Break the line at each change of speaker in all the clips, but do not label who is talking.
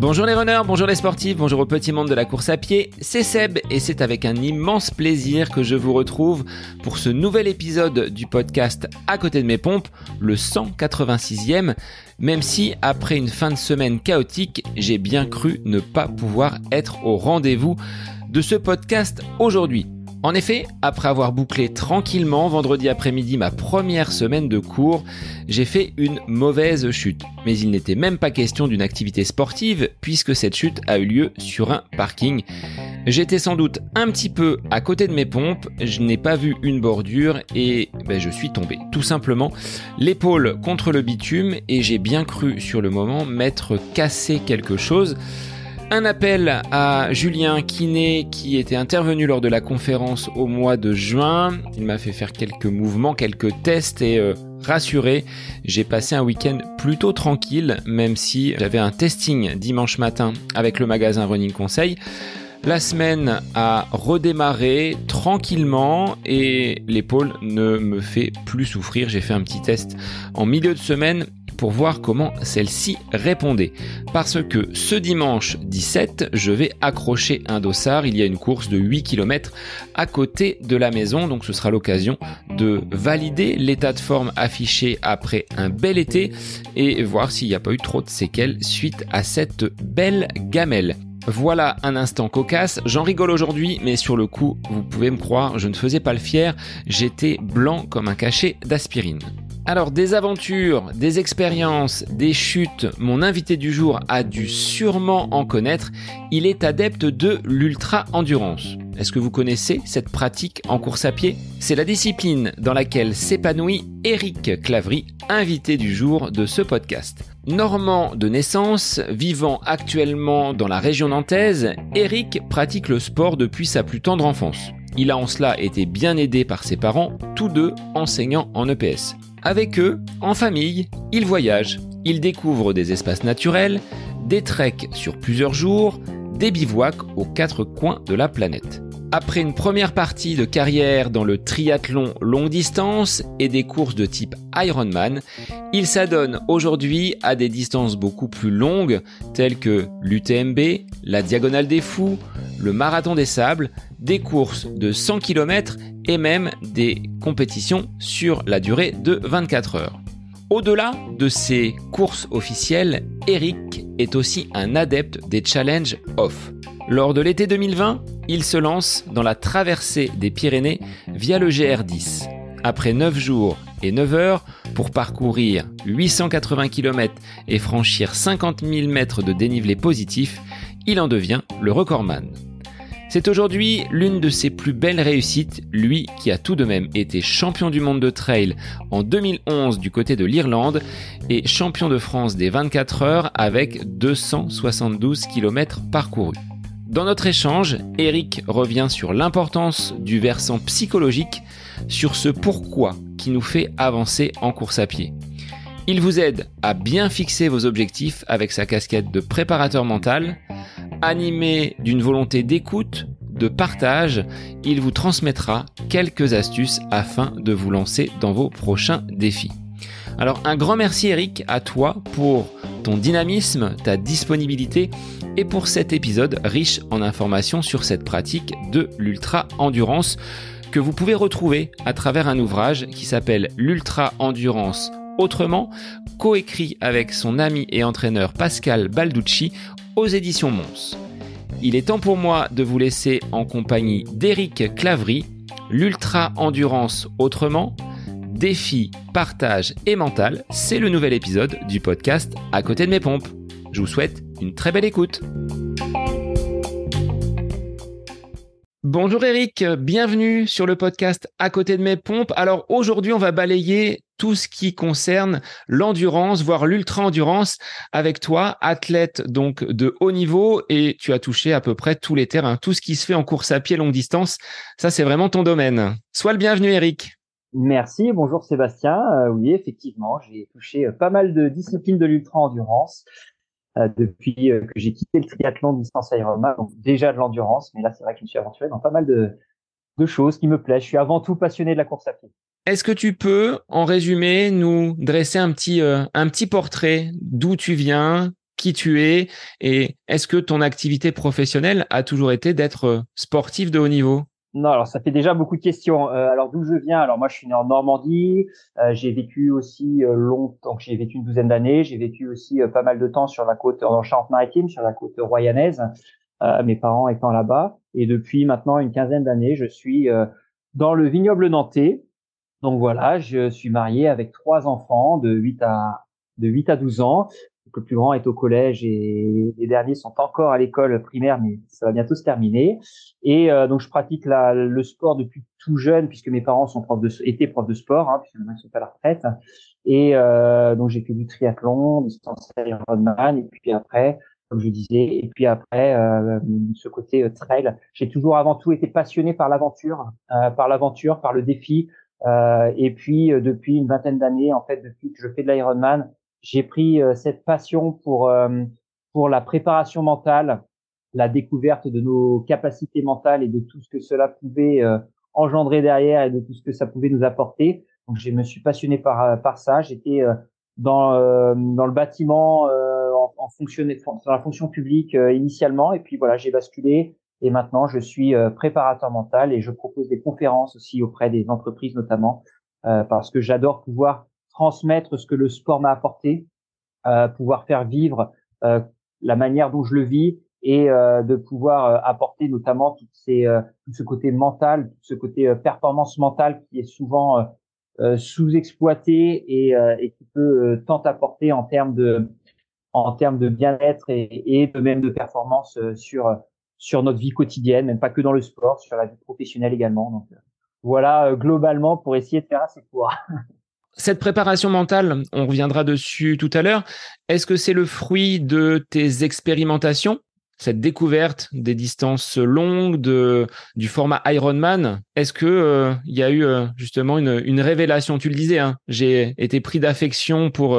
Bonjour les runners, bonjour les sportifs, bonjour au petit monde de la course à pied, c'est Seb et c'est avec un immense plaisir que je vous retrouve pour ce nouvel épisode du podcast À côté de mes pompes, le 186e, même si après une fin de semaine chaotique, j'ai bien cru ne pas pouvoir être au rendez-vous de ce podcast aujourd'hui. En effet, après avoir bouclé tranquillement vendredi après-midi ma première semaine de cours, j'ai fait une mauvaise chute. Mais il n'était même pas question d'une activité sportive puisque cette chute a eu lieu sur un parking. J'étais sans doute un petit peu à côté de mes pompes, je n'ai pas vu une bordure et ben, je suis tombé. Tout simplement, l'épaule contre le bitume et j'ai bien cru sur le moment m'être cassé quelque chose. Un appel à Julien Kiné qui était intervenu lors de la conférence au mois de juin. Il m'a fait faire quelques mouvements, quelques tests et euh, rassuré, j'ai passé un week-end plutôt tranquille même si j'avais un testing dimanche matin avec le magasin Running Conseil. La semaine a redémarré tranquillement et l'épaule ne me fait plus souffrir. J'ai fait un petit test en milieu de semaine pour voir comment celle-ci répondait. Parce que ce dimanche 17, je vais accrocher un dossard. Il y a une course de 8 km à côté de la maison, donc ce sera l'occasion de valider l'état de forme affiché après un bel été et voir s'il n'y a pas eu trop de séquelles suite à cette belle gamelle. Voilà un instant cocasse, j'en rigole aujourd'hui, mais sur le coup, vous pouvez me croire, je ne faisais pas le fier, j'étais blanc comme un cachet d'aspirine. Alors des aventures, des expériences, des chutes, mon invité du jour a dû sûrement en connaître, il est adepte de l'ultra-endurance. Est-ce que vous connaissez cette pratique en course à pied? C'est la discipline dans laquelle s'épanouit Eric Clavry, invité du jour de ce podcast. Normand de naissance, vivant actuellement dans la région nantaise, Eric pratique le sport depuis sa plus tendre enfance. Il a en cela été bien aidé par ses parents, tous deux enseignants en EPS. Avec eux, en famille, il voyage. Il découvre des espaces naturels, des treks sur plusieurs jours, des bivouacs aux quatre coins de la planète. Après une première partie de carrière dans le triathlon longue distance et des courses de type Ironman, il s'adonne aujourd'hui à des distances beaucoup plus longues telles que l'UTMB, la Diagonale des Fous, le Marathon des Sables, des courses de 100 km et même des compétitions sur la durée de 24 heures. Au-delà de ces courses officielles, Eric est aussi un adepte des challenges off. Lors de l'été 2020, il se lance dans la traversée des Pyrénées via le GR10. Après 9 jours et 9 heures pour parcourir 880 km et franchir 50 000 mètres de dénivelé positif, il en devient le recordman. C'est aujourd'hui l'une de ses plus belles réussites, lui qui a tout de même été champion du monde de trail en 2011 du côté de l'Irlande et champion de France des 24 heures avec 272 km parcourus. Dans notre échange, Eric revient sur l'importance du versant psychologique, sur ce pourquoi qui nous fait avancer en course à pied. Il vous aide à bien fixer vos objectifs avec sa casquette de préparateur mental, Animé d'une volonté d'écoute, de partage, il vous transmettra quelques astuces afin de vous lancer dans vos prochains défis. Alors un grand merci Eric à toi pour ton dynamisme, ta disponibilité et pour cet épisode riche en informations sur cette pratique de l'ultra-endurance que vous pouvez retrouver à travers un ouvrage qui s'appelle L'ultra-endurance autrement, coécrit avec son ami et entraîneur Pascal Balducci aux éditions Mons. Il est temps pour moi de vous laisser en compagnie d'Éric Clavry, l'ultra endurance autrement, défi, partage et mental, c'est le nouvel épisode du podcast À côté de mes pompes. Je vous souhaite une très belle écoute. Bonjour Eric, bienvenue sur le podcast À côté de mes pompes. Alors aujourd'hui, on va balayer tout ce qui concerne l'endurance, voire l'ultra-endurance avec toi, athlète donc de haut niveau et tu as touché à peu près tous les terrains, tout ce qui se fait en course à pied longue distance. Ça, c'est vraiment ton domaine. Sois le bienvenu, Eric.
Merci, bonjour Sébastien. Euh, oui, effectivement, j'ai touché pas mal de disciplines de l'ultra-endurance depuis que j'ai quitté le triathlon distance Ironman, donc déjà de l'endurance, mais là c'est vrai que je me suis aventuré dans pas mal de, de choses qui me plaisent. Je suis avant tout passionné de la course à pied.
Est-ce que tu peux, en résumé, nous dresser un petit, euh, un petit portrait d'où tu viens, qui tu es, et est-ce que ton activité professionnelle a toujours été d'être euh, sportif de haut niveau?
Non, alors ça fait déjà beaucoup de questions. Euh, alors d'où je viens? Alors moi, je suis né en Normandie. j'ai vécu aussi longtemps. J'ai vécu une douzaine d'années. J'ai vécu aussi pas mal de temps sur la côte en Charente-Maritime, sur la côte royanaise. mes parents étant là-bas. Et depuis maintenant une quinzaine d'années, je suis dans le vignoble nantais. Donc voilà, je suis marié avec trois enfants de 8 à de 8 à 12 ans. Le plus grand est au collège et les derniers sont encore à l'école primaire, mais ça va bientôt se terminer. Et euh, donc je pratique la, le sport depuis tout jeune, puisque mes parents sont profs de, étaient profs de sport, hein, puisque maintenant ils sont à la retraite. Et euh, donc j'ai fait du triathlon, du Ironman, et puis après, comme je disais, et puis après euh, ce côté euh, trail, j'ai toujours avant tout été passionné par l'aventure, euh, par l'aventure, par le défi, euh, et puis depuis une vingtaine d'années, en fait, depuis que je fais de l'Ironman, j'ai pris euh, cette passion pour pour la préparation mentale, la découverte de nos capacités mentales et de tout ce que cela pouvait engendrer derrière et de tout ce que ça pouvait nous apporter. Donc je me suis passionné par par ça. J'étais dans dans le bâtiment en, en dans la fonction publique initialement et puis voilà j'ai basculé et maintenant, je suis euh, préparateur mental et je propose des conférences aussi auprès des entreprises notamment, euh, parce que j'adore pouvoir transmettre ce que le sport m'a apporté, euh, pouvoir faire vivre la manière dont je le vis et de pouvoir apporter notamment toutes ces, tout ce côté mental, tout ce côté performance mentale qui est souvent sous-exploité et, et, qui peut tant apporter en termes de en termes de bien-être et, et de même de performance sur sur notre vie quotidienne, même pas que dans le sport, sur la vie professionnelle également. Donc euh, voilà euh, globalement pour essayer de faire assez court.
Cette préparation mentale, on reviendra dessus tout à l'heure. Est-ce que c'est le fruit de tes expérimentations cette découverte des distances longues, de, du format Ironman, est-ce que euh, il y a eu justement une, une, révélation? Tu le disais, hein, j'ai été pris d'affection pour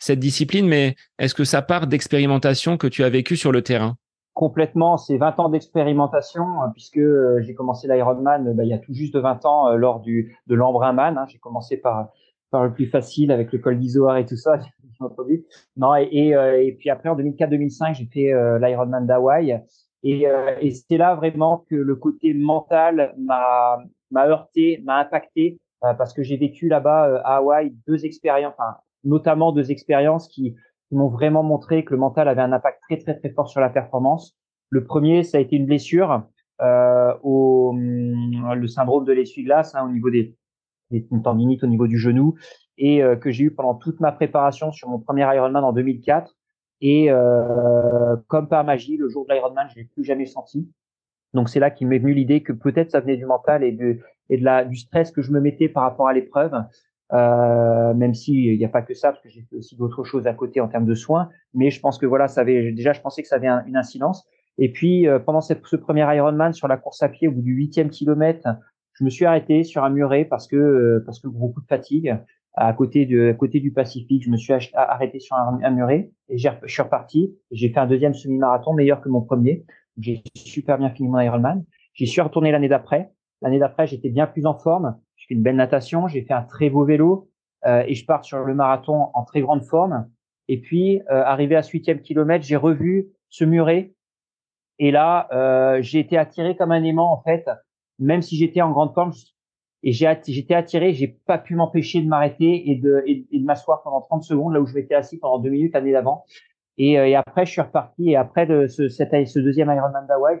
cette discipline, mais est-ce que ça part d'expérimentation que tu as vécues sur le terrain?
Complètement ces 20 ans d'expérimentation, euh, puisque euh, j'ai commencé l'Ironman bah, il y a tout juste 20 ans euh, lors du de l'Embrunman. Hein. J'ai commencé par par le plus facile avec le col d'Isoar et tout ça. non et, et, et, puis après en 2004-2005 j'ai fait l'Ironman d'Hawaï et, et c'est là vraiment que le côté mental m'a heurté, m'a impacté parce que j'ai vécu là-bas à Hawaï deux expériences, enfin notamment deux expériences qui m'ont vraiment montré que le mental avait un impact très très très fort sur la performance. Le premier, ça a été une blessure euh, au le syndrome de l'essuie-glace hein, au niveau des, des tendinites au niveau du genou et euh, que j'ai eu pendant toute ma préparation sur mon premier Ironman en 2004. Et euh, comme par magie, le jour de l'Ironman, je l'ai plus jamais senti. Donc c'est là qu'il m'est venu l'idée que peut-être ça venait du mental et de et de la du stress que je me mettais par rapport à l'épreuve euh, même s'il n'y a pas que ça, parce que j'ai fait aussi d'autres choses à côté en termes de soins. Mais je pense que voilà, ça avait déjà, je pensais que ça avait une incidence. Et puis euh, pendant cette, ce premier Ironman sur la course à pied, au bout du huitième kilomètre, je me suis arrêté sur un muret parce que euh, parce que beaucoup de fatigue à côté de à côté du Pacifique. Je me suis arrêté sur un, muret et je suis reparti. J'ai fait un deuxième semi-marathon meilleur que mon premier. J'ai super bien fini mon Ironman. J'y suis retourné l'année d'après. L'année d'après, j'étais bien plus en forme une belle natation, j'ai fait un très beau vélo euh, et je pars sur le marathon en très grande forme. Et puis, euh, arrivé à huitième kilomètre, j'ai revu ce muret. Et là, euh, j'ai été attiré comme un aimant, en fait, même si j'étais en grande forme. Et j'étais attiré, j'ai pas pu m'empêcher de m'arrêter et de, et, de m'asseoir pendant 30 secondes, là où je m'étais assis pendant deux minutes l'année d'avant. Et, et, après, je suis reparti. Et après de ce, cette, ce deuxième Ironman d'Hawaii,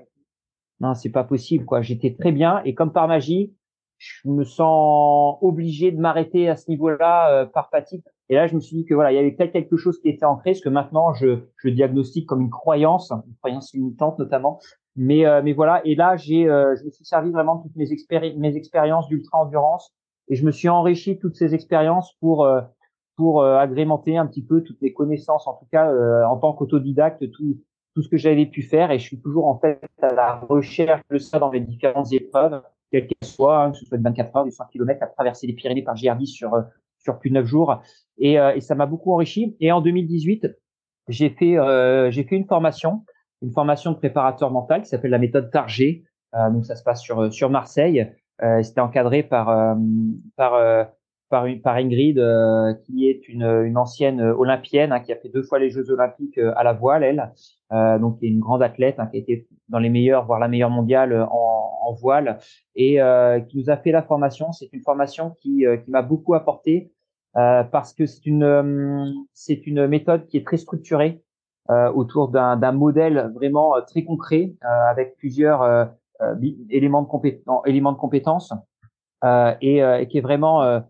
non, c'est pas possible, quoi. J'étais très bien. Et comme par magie, je me sens obligé de m'arrêter à ce niveau-là euh, par fatigue. Et là, je me suis dit que voilà, il y avait peut-être quelque chose qui était ancré, ce que maintenant je, je diagnostique comme une croyance, une croyance limitante notamment. Mais euh, mais voilà, et là j'ai, euh, je me suis servi vraiment de toutes mes, expéri mes expériences d'ultra endurance et je me suis enrichi toutes ces expériences pour pour agrémenter un petit peu toutes mes connaissances, en tout cas en tant qu'autodidacte, tout tout ce que j'avais pu faire. Et je suis toujours en fait à la recherche de ça dans les différentes épreuves quelle qu'elle soit, hein, que ce soit de 24 heures, du 100 km, à traverser les Pyrénées par GRD sur euh, sur plus de 9 jours. Et, euh, et ça m'a beaucoup enrichi. Et en 2018, j'ai fait euh, j'ai fait une formation, une formation de préparateur mental qui s'appelle la méthode Target. donc ça se passe sur sur Marseille. C'était encadré par par par, par Ingrid, qui est une, une ancienne olympienne, hein, qui a fait deux fois les Jeux olympiques à la voile, elle, euh, donc qui est une grande athlète, hein, qui a été dans les meilleurs, voire la meilleure mondiale en, en voile, et euh, qui nous a fait la formation. C'est une formation qui, qui m'a beaucoup apporté parce que c'est une c'est une méthode qui est très structurée autour d'un modèle vraiment très concret avec plusieurs éléments de compétences, éléments de compétences et, qui est vraiment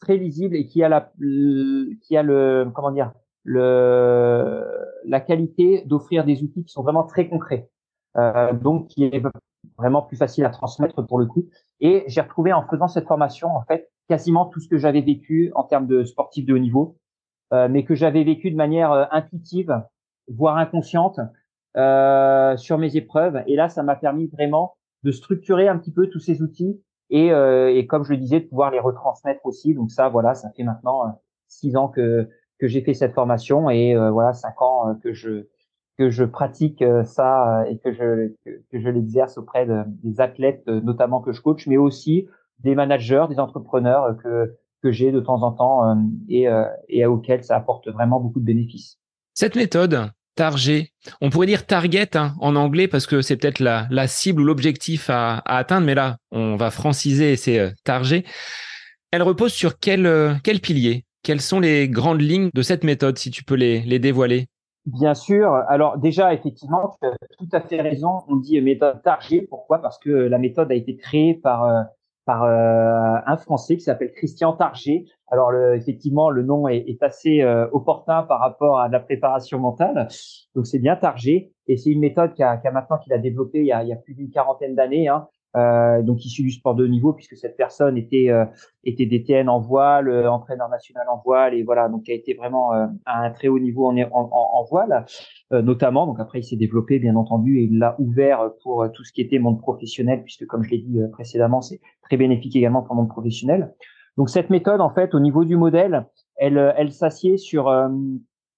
très lisible et qui a la qui a le comment dire le la qualité d'offrir des outils qui sont vraiment très concrets euh, donc qui est vraiment plus facile à transmettre pour le coup. Et j'ai retrouvé en faisant cette formation en fait quasiment tout ce que j'avais vécu en termes de sportif de haut niveau euh, mais que j'avais vécu de manière euh, intuitive voire inconsciente euh, sur mes épreuves et là ça m'a permis vraiment de structurer un petit peu tous ces outils et, euh, et comme je le disais, de pouvoir les retransmettre aussi. Donc ça, voilà, ça fait maintenant euh, six ans que que j'ai fait cette formation et euh, voilà cinq ans que je que je pratique ça et que je que, je l'exerce auprès de, des athlètes notamment que je coach, mais aussi des managers, des entrepreneurs que que j'ai de temps en temps et, et auxquels ça apporte vraiment beaucoup de bénéfices.
Cette méthode, Target. On pourrait dire target hein, en anglais parce que c'est peut-être la, la, cible ou l'objectif à, à, atteindre, mais là, on va franciser et c'est euh, target. Elle repose sur quel, euh, quel pilier? Quelles sont les grandes lignes de cette méthode, si tu peux les, les dévoiler?
Bien sûr. Alors déjà, effectivement, tu as tout à fait raison. On dit méthode target. Pourquoi? Parce que la méthode a été créée par euh, par euh, un Français qui s'appelle Christian Target. Alors le, effectivement, le nom est, est assez euh, opportun par rapport à la préparation mentale. Donc c'est bien Target et c'est une méthode qui a, qui a maintenant qu'il a développée il y a, il y a plus d'une quarantaine d'années. Hein, euh, donc issu du sport de niveau puisque cette personne était euh, était DTN en voile, euh, entraîneur national en voile et voilà donc a été vraiment euh, à un très haut niveau en, en, en voile notamment. Donc après il s'est développé bien entendu et il l'a ouvert pour tout ce qui était monde professionnel puisque comme je l'ai dit précédemment c'est très bénéfique également pour le monde professionnel. Donc cette méthode en fait au niveau du modèle elle elle s'assied sur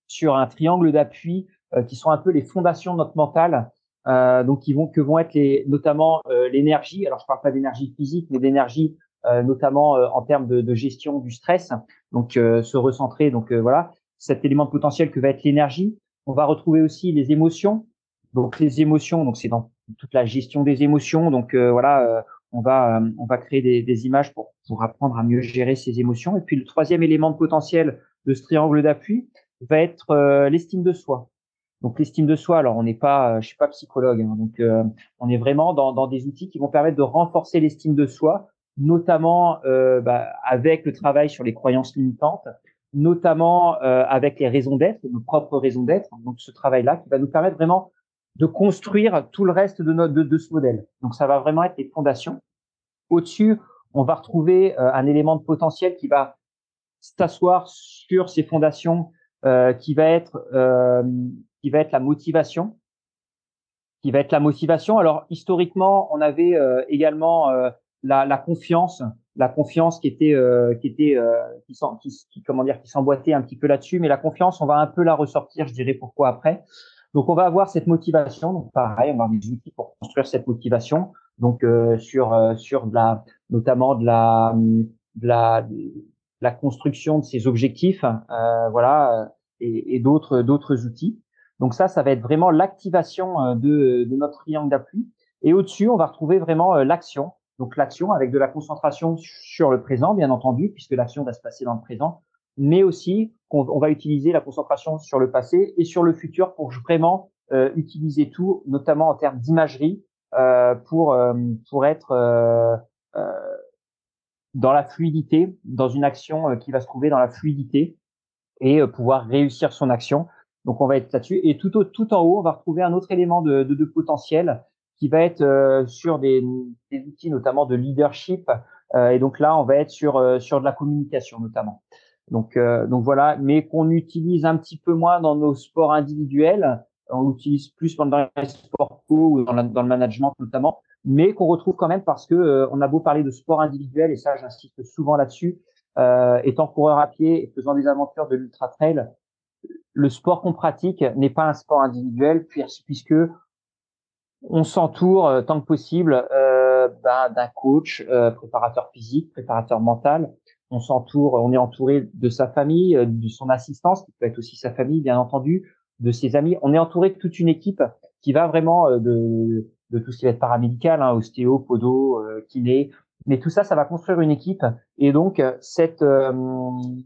sur un triangle d'appui qui sont un peu les fondations de notre mental euh, donc qui vont que vont être les, notamment euh, l'énergie. Alors je parle pas d'énergie physique, mais d'énergie euh, notamment en termes de, de, gestion du stress. Donc se recentrer. Donc voilà, cet élément de potentiel que va être l'énergie. On va retrouver aussi les émotions. Donc les émotions, donc c'est dans toute la gestion des émotions. Donc voilà, on va on va créer des, des, images pour pour apprendre à mieux gérer ses émotions. Et puis le troisième élément de potentiel de ce triangle d'appui va être l'estime de soi. Donc l'estime de soi, alors on n'est pas, euh, je suis pas psychologue, hein, donc euh, on est vraiment dans, dans, des outils qui vont permettre de renforcer l'estime de soi, notamment euh, bah, avec le travail sur les croyances limitantes, notamment euh, avec les raisons d'être, nos propres raisons d'être. Donc ce travail-là qui va nous permettre vraiment de construire tout le reste de, notre, de, de ce modèle. Donc ça va vraiment être les fondations. Au-dessus, on va retrouver un élément de potentiel qui va s'asseoir sur ces fondations, qui va être qui va être la motivation, qui va être la motivation. Alors historiquement, on avait euh, également euh, la, la, confiance, la confiance qui était euh, qui était qui, qui, comment dire qui s'emboîtait un petit peu là-dessus, mais la confiance, on va un peu la ressortir, je dirais pourquoi après. Donc on va avoir cette motivation, donc pareil, on va avoir des outils pour construire cette motivation. Donc sur sur de la notamment de la de la la construction de ces objectifs, voilà, et, et d'autres d'autres outils. Donc ça, ça va être vraiment l'activation euh, de, de, notre triangle d'appui. Et au-dessus, on va retrouver vraiment euh, l'action. Donc l'action avec de la concentration sur le présent, bien entendu, puisque l'action va se passer dans le présent, mais aussi qu'on va utiliser la concentration sur le passé et sur le futur pour vraiment euh, utiliser tout, notamment en termes d'imagerie, euh, pour pour être euh, dans la fluidité, dans une action qui va se trouver dans la fluidité et pouvoir réussir son action donc on va être là-dessus. Et tout, au, tout en haut, on va retrouver un autre élément de, de, de potentiel qui va être euh, sur des, des, outils notamment de leadership. Euh, et donc là, on va être sur euh, sur de la communication notamment. Donc donc voilà, mais qu'on utilise un petit peu moins dans nos sports individuels. On utilise plus dans les sports co ou dans, dans, le management notamment, mais qu'on retrouve quand même parce que on a beau parler de sport individuel et ça, j'insiste souvent là-dessus. étant coureur à pied et faisant des aventures de l'ultra trail, le sport qu'on pratique n'est pas un sport individuel puisque on s'entoure euh, tant que possible euh, ben, d'un coach, préparateur physique, préparateur mental. On s'entoure, on est entouré de sa famille, de son assistance, qui peut être aussi sa famille, bien entendu, de ses amis. On est entouré de toute une équipe qui va vraiment de, de tout ce qui va être paramédical, hein, ostéo, podo, kiné, mais tout ça, ça va construire une équipe. Et donc, cette,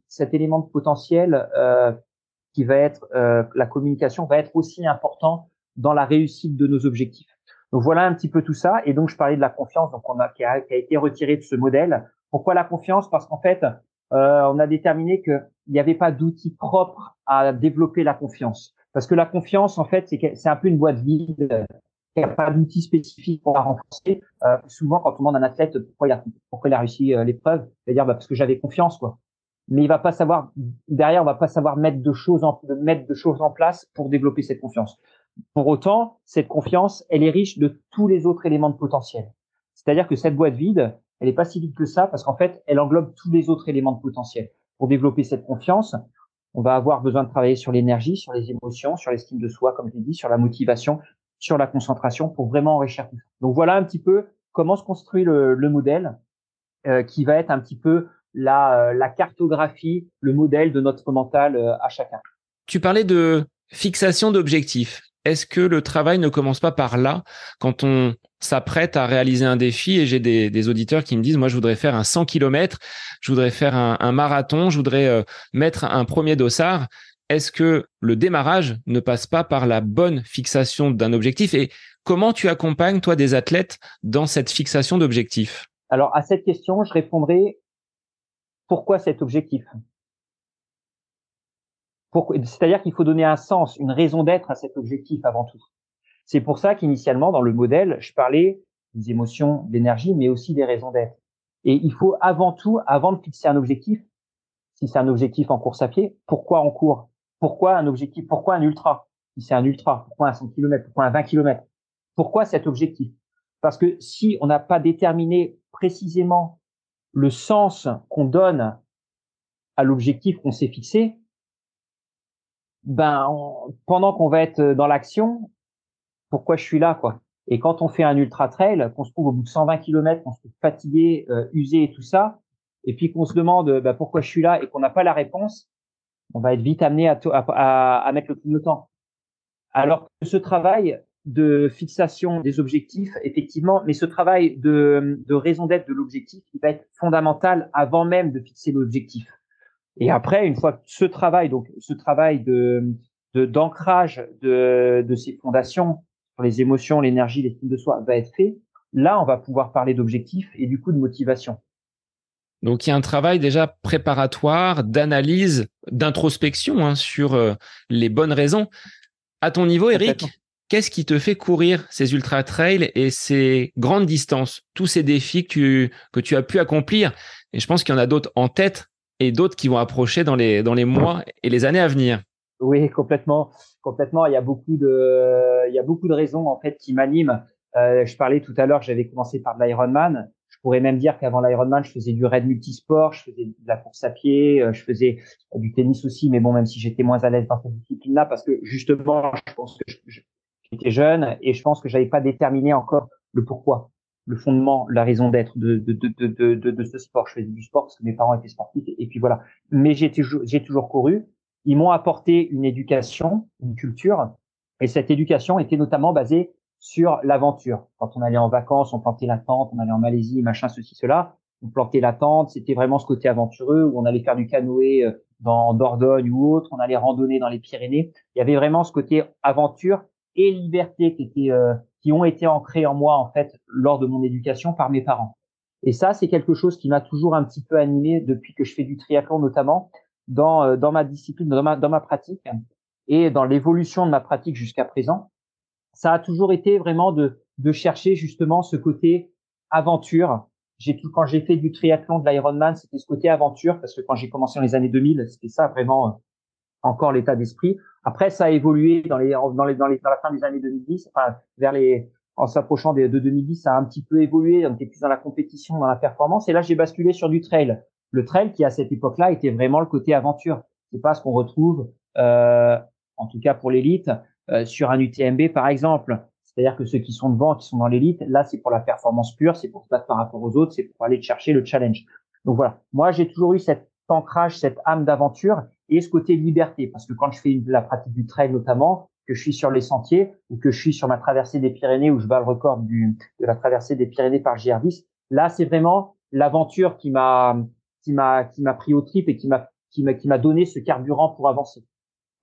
cet élément de potentiel euh, qui va être euh, la communication va être aussi important dans la réussite de nos objectifs. Donc voilà un petit peu tout ça. Et donc je parlais de la confiance, donc on a qui a, qui a été retiré de ce modèle. Pourquoi la confiance? Parce qu'en fait, euh, on a déterminé qu'il n'y avait pas d'outil propre à développer la confiance. Parce que la confiance, en fait, c'est un peu une boîte vide. Il n'y a pas d'outil spécifique pour la renforcer. Euh, souvent, quand on demande à un athlète pourquoi il a, pourquoi il a réussi euh, l'épreuve, il va dire bah, parce que j'avais confiance, quoi mais il va pas savoir derrière, on va pas savoir mettre de choses en mettre de choses en place pour développer cette confiance. Pour autant, cette confiance, elle est riche de tous les autres éléments de potentiel. C'est-à-dire que cette boîte vide, elle est pas si vide que ça parce qu'en fait, elle englobe tous les autres éléments de potentiel. Pour développer cette confiance, on va avoir besoin de travailler sur l'énergie, sur les émotions, sur l'estime de soi, comme je l'ai dit, sur la motivation, sur la concentration pour vraiment enrichir tout. Donc voilà un petit peu comment se construit le, le modèle euh, qui va être un petit peu la, euh, cartographie, le modèle de notre mental euh, à chacun.
Tu parlais de fixation d'objectifs. Est-ce que le travail ne commence pas par là quand on s'apprête à réaliser un défi et j'ai des, auditeurs qui me disent moi je voudrais faire un 100 km, je voudrais faire un, marathon, je voudrais mettre un premier dossard. Est-ce que le démarrage ne passe pas par la bonne fixation d'un objectif et comment tu accompagnes toi des athlètes dans cette fixation d'objectifs?
Alors à cette question, je répondrai pourquoi cet objectif? C'est-à-dire qu'il faut donner un sens, une raison d'être à cet objectif avant tout. C'est pour ça qu'initialement, dans le modèle, je parlais des émotions, d'énergie, mais aussi des raisons d'être. Et il faut avant tout, avant de fixer un objectif, si c'est un objectif en course à pied, pourquoi on court Pourquoi un objectif Pourquoi un ultra? Si c'est un ultra, pourquoi un 100 km Pourquoi un 20 km Pourquoi cet objectif? Parce que si on n'a pas déterminé précisément le sens qu'on donne à l'objectif qu'on s'est fixé, ben pendant qu'on va être dans l'action, pourquoi je suis là quoi? Et quand on fait un ultra trail, qu'on se trouve au bout de 120 km, qu'on se trouve fatigué, euh, usé et tout ça, et puis qu'on se demande ben, pourquoi je suis là et qu'on n'a pas la réponse, on va être vite amené à, à, à mettre le clignotant. Alors que ce travail, de fixation des objectifs, effectivement, mais ce travail de, de raison d'être de l'objectif, il va être fondamental avant même de fixer l'objectif. Et après, une fois que ce travail, donc ce travail de d'ancrage de, de, ces fondations sur les émotions, l'énergie, l'estime de soi va être fait, là, on va pouvoir parler d'objectifs et du coup de motivation.
Donc il y a un travail déjà préparatoire, d'analyse, d'introspection hein, sur euh, les bonnes raisons. À ton niveau, Eric, Qu'est-ce qui te fait courir ces ultra trails et ces grandes distances, tous ces défis que tu, que tu as pu accomplir? Et je pense qu'il y en a d'autres en tête et d'autres qui vont approcher dans les, dans les mois et les années à venir.
Oui, complètement, complètement. Il y a beaucoup de, il y a beaucoup de raisons en fait qui m'animent. Euh, je parlais tout à l'heure, j'avais commencé par de l'Ironman. Pourrais même dire qu'avant l'Ironman, je faisais du raid multisport, je faisais de la course à pied, euh, je faisais du tennis aussi, mais bon, même si j'étais moins à l'aise dans cette discipline-là, parce que justement, je pense que j'étais jeune et je pense que j'avais pas déterminé encore le pourquoi, le fondement, la raison d'être de, de, de, de ce sport. Je faisais du sport parce que mes parents étaient sportifs et, puis voilà. Mais j'ai toujours, j'ai toujours couru. Ils m'ont apporté une éducation, une culture et cette éducation était notamment basée sur l'aventure. Quand on allait en vacances, on plantait la tente, on allait en Malaisie, machin, ceci, cela. On plantait la tente, c'était vraiment ce côté aventureux où on allait faire du canoë euh, dans Dordogne ou autre, on allait randonner dans les Pyrénées. Il y avait vraiment ce côté aventure et liberté qui euh, qui ont été ancrées en moi en fait lors de mon éducation par mes parents. Et ça, c'est quelque chose qui m'a toujours un petit peu animé depuis que je fais du triathlon notamment dans euh, dans ma discipline, dans ma dans ma pratique et dans l'évolution de ma pratique jusqu'à présent. Ça a toujours été vraiment de de chercher justement ce côté aventure. J'ai quand j'ai fait du triathlon, de l'Ironman, c'était ce côté aventure parce que quand j'ai commencé dans les années 2000, c'était ça vraiment euh, encore l'état d'esprit. Après, ça a évolué dans les, dans les, dans les, dans la fin des années 2010, enfin, vers les, en s'approchant de, de 2010, ça a un petit peu évolué. On était plus dans la compétition, dans la performance. Et là, j'ai basculé sur du trail. Le trail, qui à cette époque-là était vraiment le côté aventure. C'est pas ce qu'on retrouve, euh, en tout cas pour l'élite, euh, sur un UTMB par exemple. C'est-à-dire que ceux qui sont devant, qui sont dans l'élite, là, c'est pour la performance pure, c'est pour se battre par rapport aux autres, c'est pour aller chercher le challenge. Donc voilà. Moi, j'ai toujours eu cet ancrage, cette âme d'aventure et ce côté liberté. Parce que quand je fais la pratique du trail notamment, que je suis sur les sentiers ou que je suis sur ma traversée des Pyrénées où je bats le record du, de la traversée des Pyrénées par GR10, là, c'est vraiment l'aventure qui m'a, qui m'a, qui m'a pris au trip et qui m'a, qui m'a, qui m'a donné ce carburant pour avancer.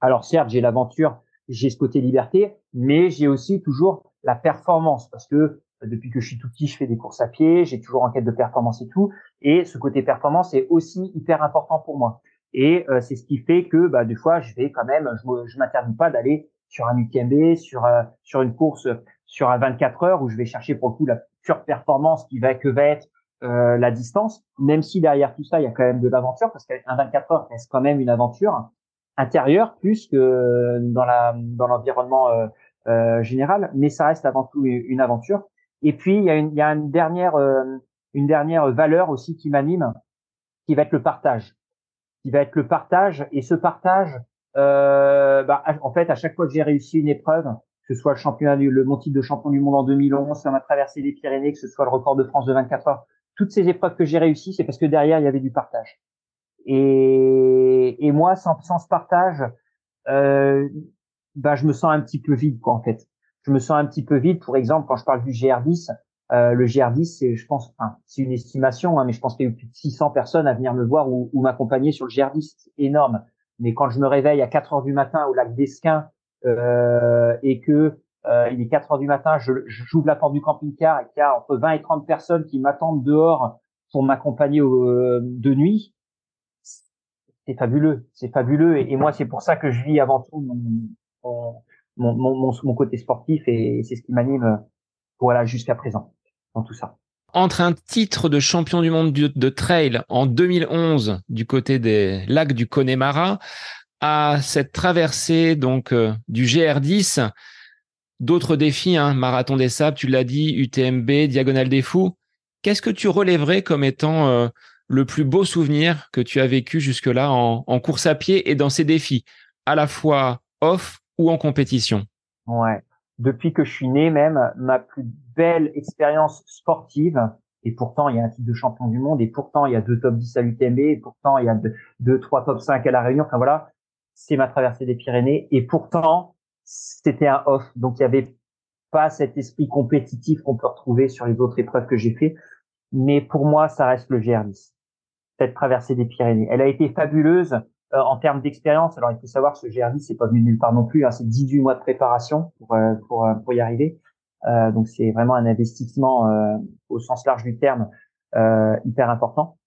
Alors certes, j'ai l'aventure, j'ai ce côté liberté, mais j'ai aussi toujours la performance parce que euh, depuis que je suis tout petit, je fais des courses à pied, j'ai toujours en quête de performance et tout. Et ce côté performance est aussi hyper important pour moi. Et euh, c'est ce qui fait que bah, des fois, je vais quand même, je, m'interdis pas d'aller sur un UTMB, sur euh, sur une course sur un 24 heures où je vais chercher pour le coup la pure performance qui va que va être euh, la distance, même si derrière tout ça il y a quand même de l'aventure parce qu'un 24 heures reste quand même une aventure intérieure plus que dans la dans l'environnement euh, euh, général, mais ça reste avant tout une aventure. Et puis il y a une, il y a une dernière une dernière valeur aussi qui m'anime, qui va être le partage, qui va être le partage et ce partage euh, bah, en fait, à chaque fois que j'ai réussi une épreuve, que ce soit le championnat du, le mon titre de champion du monde en 2011, sur ma traversée des Pyrénées, que ce soit le record de France de 24 heures, toutes ces épreuves que j'ai réussi, c'est parce que derrière il y avait du partage. Et, et moi, sans, sans ce partage, euh, bah, je me sens un petit peu vide, quoi, en fait. Je me sens un petit peu vide. Pour exemple, quand je parle du GR10, euh, le GR10, c'est, je pense, enfin, c'est une estimation, hein, mais je pense qu'il y a eu plus de 600 personnes à venir me voir ou, ou m'accompagner sur le GR10. C'est énorme. Mais quand je me réveille à 4 heures du matin au lac d'Esquin euh, et que euh, il est 4 heures du matin, je j'ouvre la porte du camping-car et qu'il y a entre 20 et 30 personnes qui m'attendent dehors pour m'accompagner euh, de nuit, c'est fabuleux, c'est fabuleux. Et, moi, c'est pour ça que je vis avant tout mon, côté sportif et, c'est ce qui m'anime euh, voilà jusqu'à présent dans tout ça
entre un titre de champion du monde de trail en 2011 du côté des lacs du Connemara à cette traversée donc euh, du GR10, d'autres défis, hein, marathon des sables, tu l'as dit, UTMB, diagonale des fous. Qu'est-ce que tu relèverais comme étant euh, le plus beau souvenir que tu as vécu jusque-là en, course à pied et dans ces défis, à la fois off ou en compétition?
Ouais. Depuis que je suis né même, ma plus belle expérience sportive, et pourtant il y a un titre de champion du monde, et pourtant il y a deux top 10 à l'UTMB, et pourtant il y a deux, trois top 5 à la Réunion, enfin voilà, c'est ma traversée des Pyrénées, et pourtant c'était un off, donc il y avait pas cet esprit compétitif qu'on peut retrouver sur les autres épreuves que j'ai fait, mais pour moi ça reste le GR10, cette traversée des Pyrénées. Elle a été fabuleuse, euh, en termes d'expérience, alors il faut savoir ce GRD, c'est pas venu nulle part non plus, hein, c'est 18 mois de préparation pour, euh, pour, euh, pour y arriver. Euh, donc c'est vraiment un investissement au sens large du terme hyper important.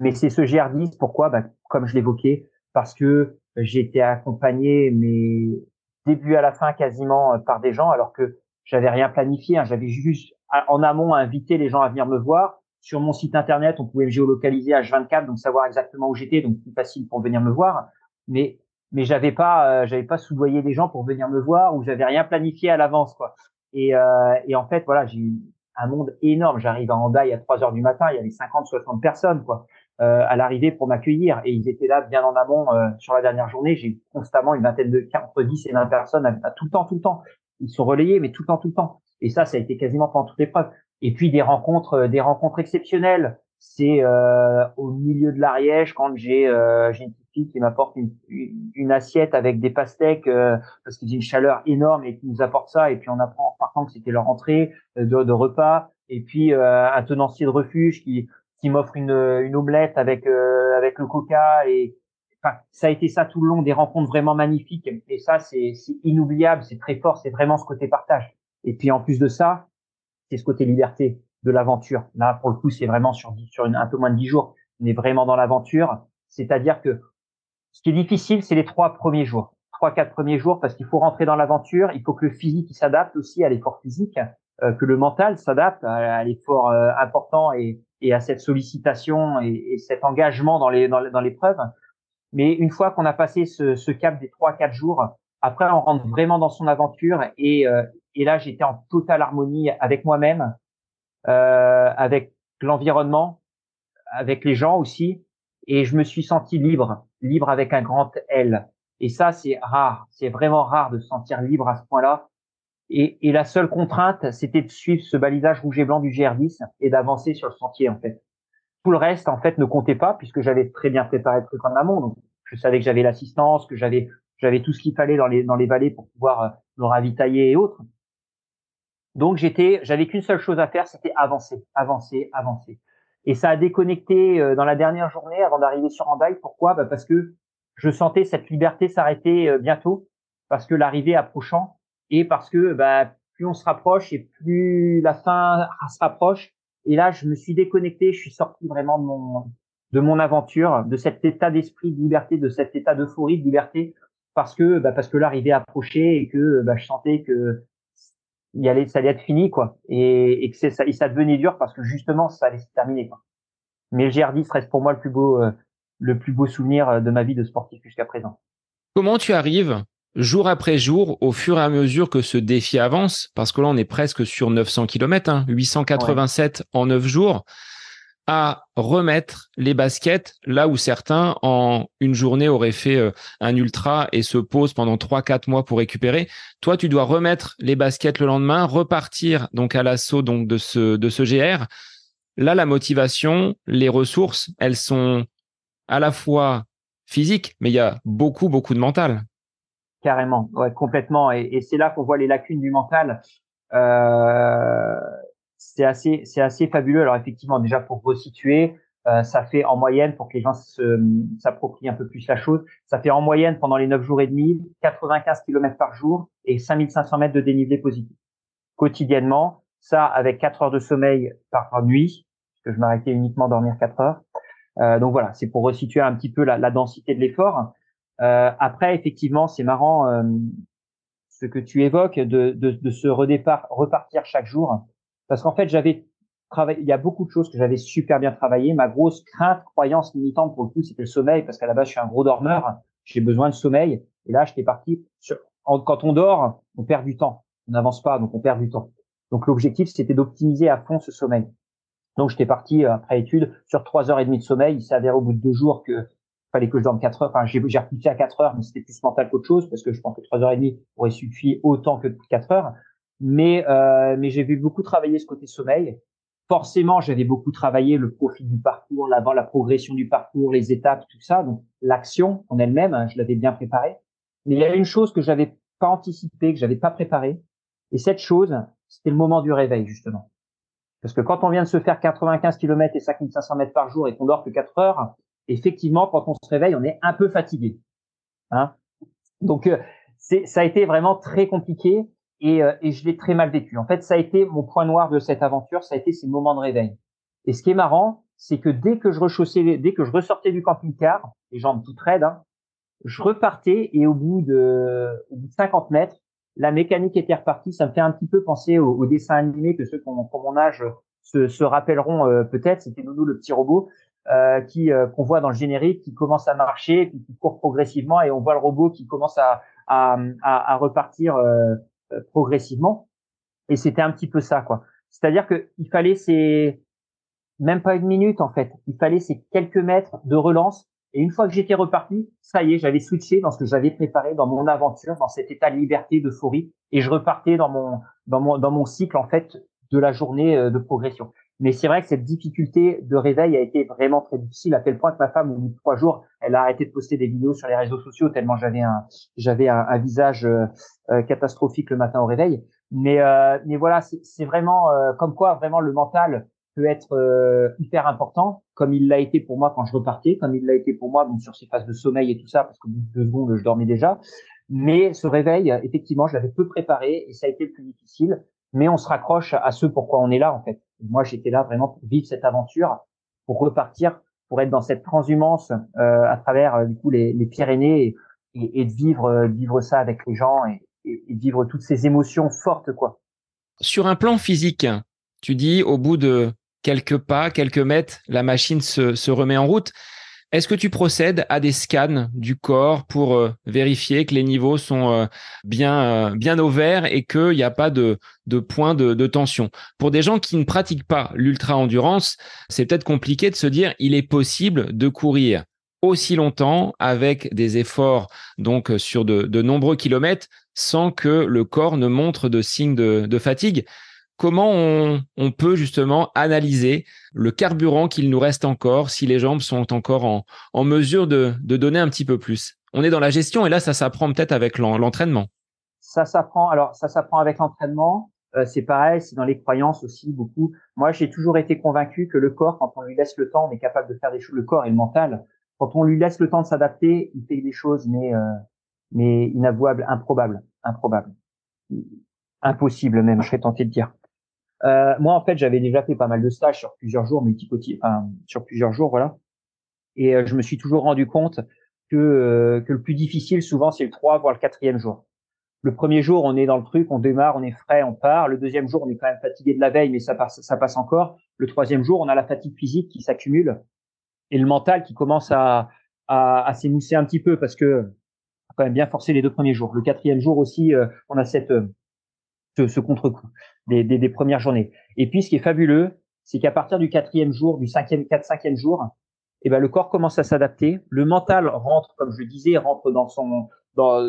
Mais c'est ce GR10, pourquoi? Bah, Comme je l'évoquais, parce que j'ai été accompagné, mais début à la fin quasiment par des gens, alors que j'avais rien planifié. Hein, j'avais juste en amont invité les gens à venir me voir sur mon site internet, on pouvait me géolocaliser H24, donc savoir exactement où j'étais, donc plus facile pour venir me voir. Mais mais j'avais pas euh, j'avais pas soudoyé des gens pour venir me voir ou j'avais rien planifié à l'avance quoi. Et euh, et en fait voilà j'ai un monde énorme. J'arrive à Handaï à 3 heures du matin, il y avait 50 60 personnes quoi euh, à l'arrivée pour m'accueillir et ils étaient là bien en amont euh, sur la dernière journée. J'ai constamment une vingtaine de entre 10 et 20 personnes à, tout le temps tout le temps. Ils sont relayés mais tout le temps tout le temps. Et ça ça a été quasiment pendant toutes les preuves. Et puis des rencontres, euh, des rencontres exceptionnelles. C'est euh, au milieu de l'Ariège quand j'ai euh, j'ai une petite fille qui m'apporte une, une, assiette avec des pastèques euh, parce qu'il y a une chaleur énorme et qui nous apporte ça. Et puis on apprend en partant que c'était leur entrée de, repas. Et puis un tenancier de refuge qui qui m'offre une, une omelette avec avec le coca et enfin ça a été ça tout le long des rencontres vraiment magnifiques et ça c'est inoubliable c'est très fort c'est vraiment ce côté partage et puis en plus de ça c'est ce côté liberté de l'aventure. Là, pour le coup, c'est vraiment sur, sur une, un peu moins de dix jours. On est vraiment dans l'aventure. C'est-à-dire que ce qui est difficile, c'est les trois premiers jours. Trois, quatre premiers jours, parce qu'il faut rentrer dans l'aventure. Il faut que le physique s'adapte aussi à l'effort physique, euh, que le mental s'adapte à, l'effort euh, important et, et, à cette sollicitation et, et cet engagement dans les dans, l'épreuve. Mais une fois qu'on a passé ce, ce cap des trois, quatre jours, après, on rentre vraiment dans son aventure et, euh, et là, j'étais en totale harmonie avec moi-même, euh, avec l'environnement, avec les gens aussi. Et je me suis senti libre, libre avec un grand L. Et ça, c'est rare. C'est vraiment rare de se sentir libre à ce point-là. Et, et la seule contrainte, c'était de suivre ce balisage rouge et blanc du GR10 et d'avancer sur le sentier en fait. Tout le reste en fait ne comptait pas puisque j'avais très bien préparé le truc en amont. Donc je savais que j'avais l'assistance, que j'avais j'avais tout ce qu'il fallait dans les dans les vallées pour pouvoir euh, me ravitailler et autres. Donc j'étais, j'avais qu'une seule chose à faire, c'était avancer, avancer, avancer. Et ça a déconnecté euh, dans la dernière journée avant d'arriver sur Andaille. Pourquoi? Bah Parce que je sentais cette liberté s'arrêter euh, bientôt, parce que l'arrivée approchant, et parce que bah, plus on se rapproche et plus la fin se rapproche. Et là, je me suis déconnecté, je suis sorti vraiment de mon de mon aventure, de cet état d'esprit de liberté, de cet état d'euphorie de liberté, parce que bah, parce que l'arrivée approchait et que bah, je sentais que il allait, ça allait être fini, quoi. Et, et que ça, et ça devenait dur parce que justement, ça allait se terminer, quoi. Mais le GR10 reste pour moi le plus beau, euh, le plus beau souvenir euh, de ma vie de sportif jusqu'à présent.
Comment tu arrives jour après jour, au fur et à mesure que ce défi avance, parce que là, on est presque sur 900 km, hein, 887 en 9 jours à remettre les baskets là où certains en une journée auraient fait euh, un ultra et se posent pendant 3 4 mois pour récupérer. Toi, tu dois remettre les baskets le lendemain, repartir donc à l'assaut donc de ce de ce GR. Là, la motivation, les ressources, elles sont à la fois physiques, mais il y a beaucoup beaucoup de mental.
Carrément, ouais, complètement. Et, et c'est là qu'on voit les lacunes du mental. Euh, c'est assez, c'est assez fabuleux. Alors effectivement, déjà pour resituer, euh, ça fait en moyenne, pour que les gens s'approprient un peu plus la chose, ça fait en moyenne pendant les 9 jours et demi 95 km par jour et 5500 mètres de dénivelé positif. Quotidiennement, ça avec 4 heures de sommeil par nuit, parce que je m'arrêtais uniquement dormir 4 heures. Euh, donc voilà, c'est pour resituer un petit peu la, la densité de l'effort. Euh, après, effectivement, c'est marrant euh, ce que tu évoques de, de, de ce redépart, repartir chaque jour parce qu'en fait, j'avais travaillé, il y a beaucoup de choses que j'avais super bien travaillé. Ma grosse crainte, croyance limitante pour le coup, c'était le sommeil, parce qu'à la base, je suis un gros dormeur. J'ai besoin de sommeil. Et là, j'étais parti sur, quand on dort, on perd du temps. On n'avance pas, donc on perd du temps. Donc l'objectif, c'était d'optimiser à fond ce sommeil. Donc j'étais parti euh, après étude sur trois heures et demie de sommeil. Il avéré au bout de deux jours que fallait que je dorme quatre heures. Enfin, j'ai repoussé à quatre heures, mais c'était plus mental qu'autre chose parce que je pense que trois heures et demie aurait suffi autant que quatre heures mais euh, mais j'ai vu beaucoup travailler ce côté sommeil. Forcément, j'avais beaucoup travaillé le profil du parcours, l'avant, la progression du parcours, les étapes, tout ça. Donc l'action en elle-même, hein, je l'avais bien préparée. Mais il y a une chose que j'avais pas anticipée, que j'avais pas préparée, et cette chose, c'était le moment du réveil justement. Parce que quand on vient de se faire 95 km et 5500 mètres par jour et qu'on dort que 4 heures, effectivement, quand on se réveille, on est un peu fatigué. Hein? Donc, euh, ça a été vraiment très compliqué et, euh, et je l'ai très mal vécu. En fait, ça a été mon point noir de cette aventure, ça a été ces moments de réveil. Et ce qui est marrant, c'est que dès que je rechaussais, dès que je ressortais du camping-car, les jambes toutes raides, hein, je repartais et au bout de, au bout de 50 mètres, la mécanique était repartie. Ça me fait un petit peu penser au, au dessin animé que ceux qui ont, mon âge se, se rappelleront euh, peut-être. C'était Nono le petit robot euh, qui euh, qu'on voit dans le générique, qui commence à marcher, puis qui court progressivement, et on voit le robot qui commence à, à, à, à repartir euh, progressivement. Et c'était un petit peu ça, quoi. C'est-à-dire que il fallait ces même pas une minute en fait. Il fallait ces quelques mètres de relance. Et une fois que j'étais reparti, ça y est, j'avais switché dans ce que j'avais préparé dans mon aventure, dans cet état de liberté, d'euphorie, et je repartais dans mon dans mon dans mon cycle en fait de la journée euh, de progression. Mais c'est vrai que cette difficulté de réveil a été vraiment très difficile à tel point que ma femme, au bout de trois jours, elle a arrêté de poster des vidéos sur les réseaux sociaux tellement j'avais un, j'avais un, visage euh, euh, catastrophique le matin au réveil. Mais, euh, mais voilà, c'est vraiment comme quoi vraiment le mental peut être hyper important, comme il l'a été pour moi quand je repartais, comme il l'a été pour moi bon, sur ces phases de sommeil et tout ça, parce qu'au bout de deux secondes, je dormais déjà. Mais ce réveil, effectivement, je l'avais peu préparé et ça a été le plus difficile. Mais on se raccroche à ce pourquoi on est là, en fait. Moi, j'étais là vraiment pour vivre cette aventure, pour repartir, pour être dans cette transhumance euh, à travers euh, les, les Pyrénées et, de vivre euh, vivre ça avec les gens et, vivre toutes ces émotions fortes quoi.
Sur un plan physique, tu dis au bout de quelques pas, quelques mètres, la machine se remet en route. Est-ce que tu procèdes à des scans du corps pour euh, vérifier que les niveaux sont euh, bien, euh, bien au vert et qu'il n'y a pas de, de point de, de, tension? Pour des gens qui ne pratiquent pas l'ultra-endurance, c'est peut-être compliqué de se dire il est possible de courir aussi longtemps avec des efforts donc sur de, nombreux kilomètres sans que le corps ne montre de signes de, fatigue. Comment on, peut justement analyser le carburant qu'il nous reste encore si les jambes sont encore en, mesure de, donner un petit peu plus? On est dans la gestion et là, ça s'apprend peut-être avec l'entraînement.
Ça s'apprend. Alors, ça s'apprend avec l'entraînement. Euh, c'est pareil, c'est dans les croyances aussi beaucoup. Moi, j'ai toujours été convaincu que le corps, quand on lui laisse le temps, on est capable de faire des choses. Le corps et le mental, quand on lui laisse le temps de s'adapter, il fait des choses, mais euh, mais inavouables, improbables, improbables, impossible même, je serais tenté de dire. Euh, moi, en fait, j'avais déjà fait pas mal de stages sur plusieurs jours, multipotiers, enfin, sur plusieurs jours, voilà. Et euh, je me suis toujours rendu compte que, euh, que le plus difficile, souvent, c'est le 3, voire le quatrième jour. Le premier jour, on est dans le truc, on démarre, on est frais, on part. Le deuxième jour, on est quand même fatigué de la veille, mais ça passe, ça passe encore. Le troisième jour, on a la fatigue physique qui s'accumule et le mental qui commence à, à, à s'émousser un petit peu parce que quand même bien forcé les deux premiers jours. Le quatrième jour aussi, on a cette ce, ce contre-coup des, des, des, premières journées. Et puis, ce qui est fabuleux, c'est qu'à partir du quatrième jour, du cinquième, quatre, cinquième jour, eh ben, le corps commence à s'adapter. Le mental rentre, comme je disais, rentre dans son, dans,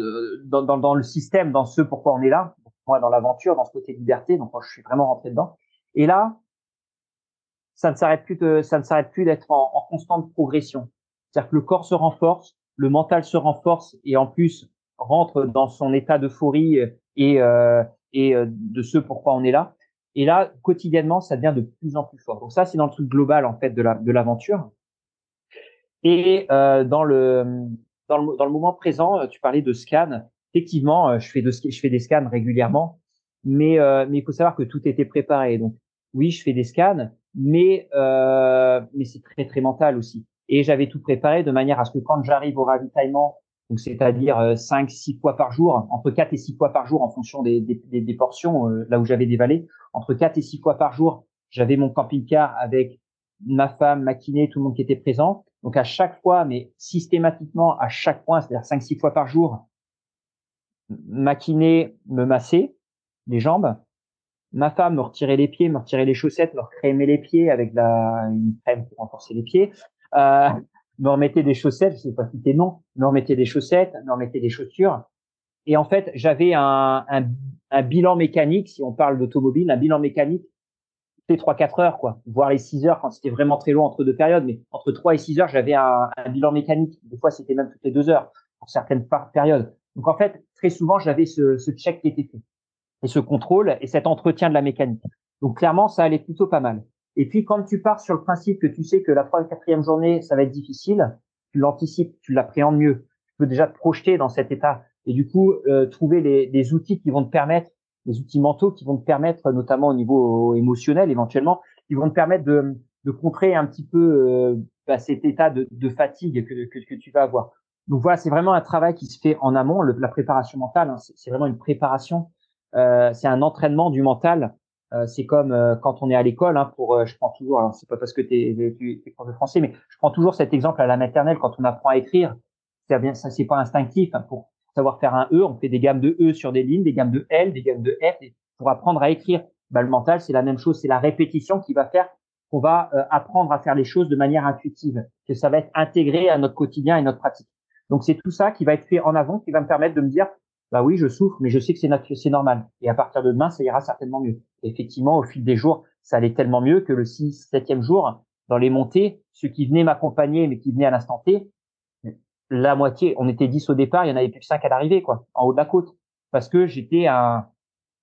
dans, dans, dans le système, dans ce pourquoi on est là. Moi, dans l'aventure, dans ce côté liberté. Donc, je suis vraiment rentré dedans. Et là, ça ne s'arrête plus de, ça ne s'arrête plus d'être en, en constante progression. C'est-à-dire que le corps se renforce, le mental se renforce et en plus rentre dans son état d'euphorie et, euh, et euh, de ce pourquoi on est là. Et là, quotidiennement, ça devient de plus en plus fort. Donc ça, c'est dans le truc global en fait de la de l'aventure. Et euh, dans le dans le dans le moment présent, euh, tu parlais de scan. Effectivement, je fais de je fais des scans régulièrement, mais mais il faut savoir que tout était préparé. Donc oui, je fais des scans, mais mais c'est très très mental aussi. Et j'avais tout préparé de manière à ce que quand j'arrive au ravitaillement donc c'est-à-dire 5 euh, six fois par jour, entre 4 et 6 fois par jour en fonction des, des, des portions, euh, là où j'avais des vallées, entre 4 et 6 fois par jour, j'avais mon camping-car avec ma femme, ma tout le monde qui était présent. Donc à chaque fois, mais systématiquement à chaque point, c'est-à-dire 5 six fois par jour, ma me massait les jambes, ma femme me retirait les pieds, me retirait les chaussettes, me recrémait les pieds avec la, une crème pour renforcer les pieds. Euh, me remettait des chaussettes, je sais pas si c'était non, me remettait des chaussettes, me remettait des chaussures. Et en fait, j'avais un, un, un, bilan mécanique, si on parle d'automobile, un bilan mécanique les 3-4 heures, quoi, voire les 6 heures quand c'était vraiment très long entre deux périodes, mais entre 3 et 6 heures, j'avais un, un, bilan mécanique. Des fois, c'était même toutes les 2 heures pour certaines périodes. Donc en fait, très souvent, j'avais ce, ce check qui était fait et ce contrôle et cet entretien de la mécanique. Donc clairement, ça allait plutôt pas mal. Et puis, quand tu pars sur le principe que tu sais que la troisième, quatrième journée, ça va être difficile, tu l'anticipes, tu l'appréhendes mieux. Tu peux déjà te projeter dans cet état. Et du coup, euh, trouver les, des outils qui vont te permettre, des outils mentaux qui vont te permettre, notamment au niveau émotionnel éventuellement, qui vont te permettre de, de contrer un petit peu euh, bah, cet état de, de fatigue que, que, que, tu vas avoir. Donc voilà, c'est vraiment un travail qui se fait en amont. La préparation mentale, hein, c'est vraiment une préparation. Euh, c'est un entraînement du mental c'est comme euh, quand on est à l'école, hein, pour, euh, je prends toujours, alors c'est pas parce que tu es, prof de français, mais je prends toujours cet exemple à la maternelle quand on apprend à écrire. C'est bien, ça c'est pas instinctif. Hein, pour savoir faire un E, on fait des gammes de E sur des lignes, des gammes de L, des gammes de F, pour apprendre à écrire. Bah, le mental, c'est la même chose, c'est la répétition qui va faire qu'on va apprendre à faire les choses de manière intuitive, que ça va être intégré à notre quotidien et notre pratique. Donc c'est tout ça qui va être fait en avant, qui va me permettre de me dire, bah oui, je souffre, mais je sais que c'est c'est normal. Et à partir de demain, ça ira certainement mieux. effectivement, au fil des jours, ça allait tellement mieux que le 6, 7e jour, dans les montées, ceux qui venaient m'accompagner, mais qui venaient à l'instant T, la moitié, on était 10 au départ, il y en avait plus que 5 à l'arrivée, quoi, en haut de la côte. Parce que j'étais un,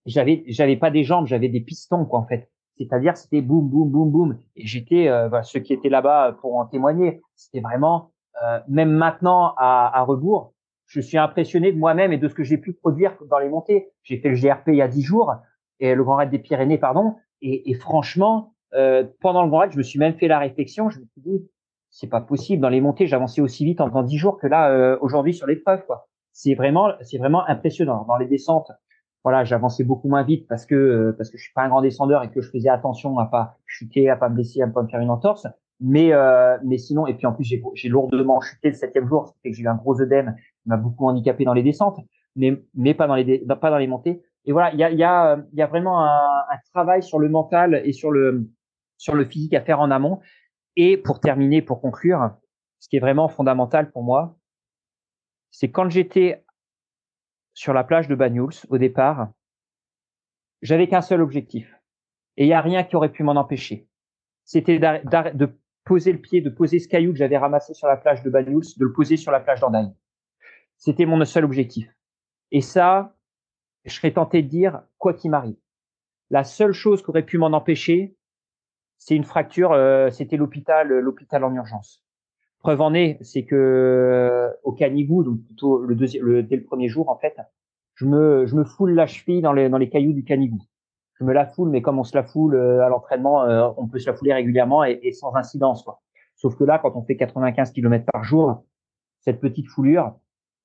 j'avais, j'avais pas des jambes, j'avais des pistons, quoi, en fait. C'est-à-dire, c'était boum, boum, boum, boum. Et j'étais, euh, bah, ceux qui étaient là-bas pour en témoigner, c'était vraiment, euh, même maintenant à, à rebours, je suis impressionné de moi-même et de ce que j'ai pu produire dans les montées. J'ai fait le GRP il y a dix jours, et le Grand Raid des Pyrénées, pardon. Et, et franchement, euh, pendant le Grand Raid, je me suis même fait la réflexion. Je me suis dit, c'est pas possible. Dans les montées, j'avançais aussi vite en faisant dix jours que là euh, aujourd'hui sur l'épreuve. Quoi. C'est vraiment, c'est vraiment impressionnant. Dans les descentes, voilà, j'avançais beaucoup moins vite parce que euh, parce que je suis pas un grand descendeur et que je faisais attention à pas chuter, à pas me blesser, à pas me faire une entorse. Mais euh, mais sinon, et puis en plus j'ai lourdement chuté le septième jour, ça fait que j'ai eu un gros œdème m'a beaucoup handicapé dans les descentes, mais, mais pas dans les, pas dans les montées. Et voilà, il y a, y a, y a vraiment un, un, travail sur le mental et sur le, sur le physique à faire en amont. Et pour terminer, pour conclure, ce qui est vraiment fondamental pour moi, c'est quand j'étais sur la plage de Banyuls au départ, j'avais qu'un seul objectif. Et il n'y a rien qui aurait pu m'en empêcher. C'était de poser le pied, de poser ce caillou que j'avais ramassé sur la plage de Banyuls, de le poser sur la plage d'Andaï. C'était mon seul objectif. Et ça, je serais tenté de dire, quoi qu'il m'arrive. La seule chose qui aurait pu m'en empêcher, c'est une fracture, euh, c'était l'hôpital, l'hôpital en urgence. Preuve en est, c'est que euh, au Canigou, donc plutôt dès le premier jour en fait, je me, je me foule la cheville dans les, dans les cailloux du Canigou. Je me la foule, mais comme on se la foule euh, à l'entraînement, on peut se la fouler régulièrement et, et, sans incidence. Quoi. Sauf que là, quand on fait 95 km par jour, cette petite foulure,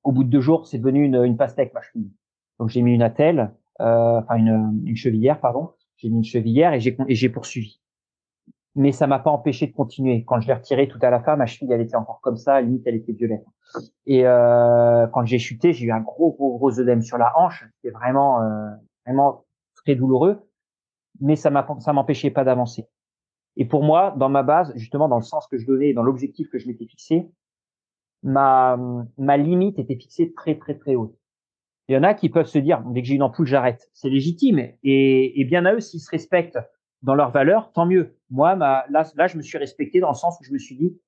au bout de deux jours, c'est devenu une, une pastèque ma cheville. Donc j'ai mis une attelle, euh, enfin une, une chevillère, pardon. J'ai mis une chevillère et j'ai poursuivi. Mais ça m'a pas empêché de continuer. Quand je l'ai retiré tout à la fin, ma cheville elle était encore comme ça, limite elle était violette. Et euh, quand j'ai chuté, j'ai eu un gros gros gros œdème sur la hanche. C'était vraiment euh, vraiment douloureux, mais ça ça m'empêchait pas d'avancer. Et pour moi, dans ma base, justement dans le sens que je donnais, dans l'objectif que je m'étais fixé, ma limite était fixée très très très haute. Il y en a qui peuvent se dire, dès que j'ai une ampoule, j'arrête. C'est légitime. Et, bien à eux, s'ils se respectent dans leurs valeurs, tant mieux. Moi, là, je me suis respecté dans le sens où je me suis dit,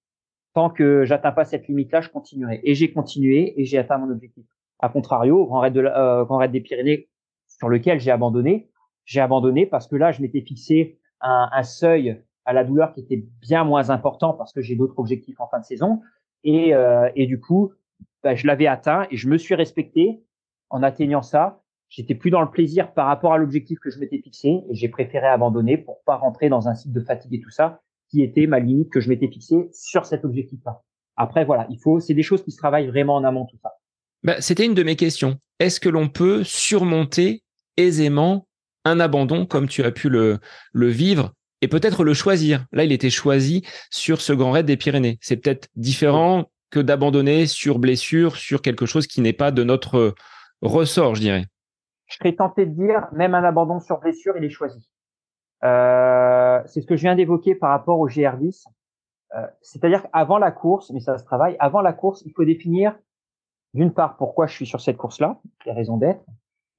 tant que j'atteins pas cette limite-là, je continuerai. Et j'ai continué et j'ai atteint mon objectif. A contrario, Grand Raid, de, euh, Grand Raid des Pyrénées, sur lequel j'ai abandonné, j'ai abandonné parce que là, je m'étais fixé un, un, seuil à la douleur qui était bien moins important parce que j'ai d'autres objectifs en fin de saison. Et, euh, et du coup, bah, je l'avais atteint et je me suis respecté en atteignant ça, j'étais plus dans le plaisir par rapport à l'objectif que je m'étais fixé et j'ai préféré abandonner pour pas rentrer dans un cycle de fatigue et tout ça, qui était ma limite que je m'étais fixée sur cet objectif-là. Après, voilà, il faut, c'est des choses qui se travaillent vraiment en amont, tout ça.
Bah, c'était une de mes questions. Est-ce que l'on peut surmonter aisément un abandon comme tu as pu le, le vivre et peut-être le choisir Là, il était choisi sur ce grand raid des Pyrénées. C'est peut-être différent que d'abandonner sur blessure, sur quelque chose qui n'est pas de notre ressort, je dirais.
Je serais tenté de dire, même un abandon sur blessure, il est choisi. Euh, c'est ce que je viens d'évoquer par rapport au GR10. Euh, C'est-à-dire qu'avant la course, mais ça se travaille, avant la course, il faut définir d'une part pourquoi je suis sur cette course-là, les raisons d'être,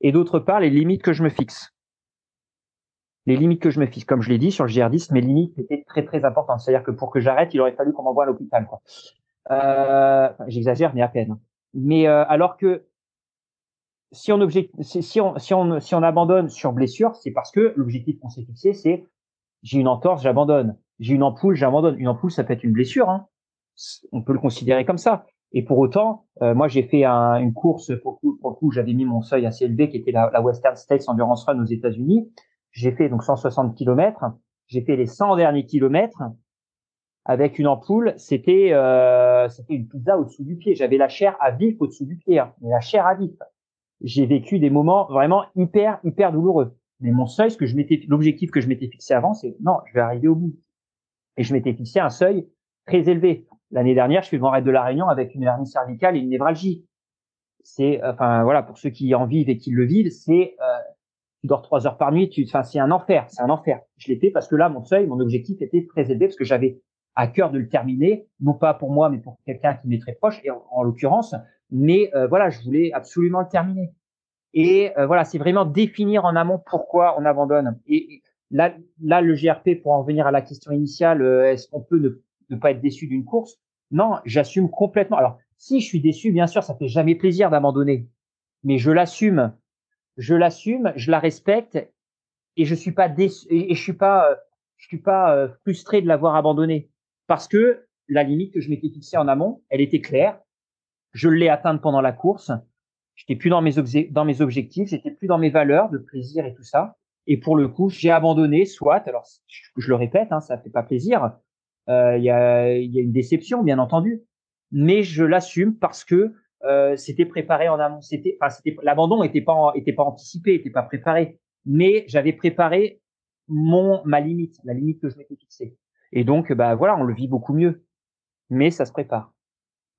et d'autre part les limites que je me fixe. Les limites que je me fixe, comme je l'ai dit sur le GR10, mes limites étaient très très importantes. C'est-à-dire que pour que j'arrête, il aurait fallu qu'on m'envoie à l'hôpital. Euh, J'exagère, mais à peine. Mais euh, alors que si on, objecte, si, on, si, on, si on abandonne sur blessure, c'est parce que l'objectif qu'on s'est fixé, c'est j'ai une entorse, j'abandonne. J'ai une ampoule, j'abandonne. Une ampoule, ça peut être une blessure. Hein. On peut le considérer comme ça. Et pour autant, euh, moi, j'ai fait un, une course, pour le coup, coup j'avais mis mon seuil assez élevé, qui était la, la Western States Endurance Run aux États-Unis. J'ai fait donc 160 kilomètres. J'ai fait les 100 derniers kilomètres avec une ampoule. C'était euh, c'était une pizza au-dessous du pied. J'avais la chair à vif au-dessous du pied, hein. la chair à vif j'ai vécu des moments vraiment hyper, hyper douloureux. Mais mon seuil, ce que je l'objectif que je m'étais fixé avant, c'est non, je vais arriver au bout. Et je m'étais fixé un seuil très élevé. L'année dernière, je le Grand Raid de la Réunion avec une hernie cervicale et une névralgie. C'est, enfin voilà, pour ceux qui en vivent et qui le vivent, c'est, euh, tu dors trois heures par nuit, tu, enfin c'est un enfer, c'est un enfer. Je l'ai fait parce que là, mon seuil, mon objectif était très élevé parce que j'avais à cœur de le terminer, non pas pour moi, mais pour quelqu'un qui m'est très proche. Et en l'occurrence, mais euh, voilà, je voulais absolument le terminer. Et euh, voilà, c'est vraiment définir en amont pourquoi on abandonne. Et là, là, le GRP, pour en venir à la question initiale, euh, est-ce qu'on peut ne, ne, pas être déçu d'une course? Non, j'assume complètement. Alors, si je suis déçu, bien sûr, ça fait jamais plaisir d'abandonner, mais je l'assume, je l'assume, je la respecte, et je suis pas déçu, et, je suis pas, je suis pas frustré de l'avoir abandonné, parce que la limite que je m'étais fixée en amont, elle était claire je l'ai atteinte pendant la course. J'étais plus dans mes, dans mes objectifs, j'étais plus dans mes valeurs de plaisir et tout ça. Et pour le coup, j'ai abandonné, soit, alors je, le répète, hein, ça fait pas plaisir. Euh, il y, a, y, a, une déception, bien entendu, mais je l'assume parce que euh, c'était préparé en amont. C'était, enfin, c'était l'abandon était pas était pas anticipé, était pas préparé, mais j'avais préparé mon ma limite, la limite que je m'étais fixée. Et donc, bah voilà, on le vit beaucoup mieux, mais ça se prépare.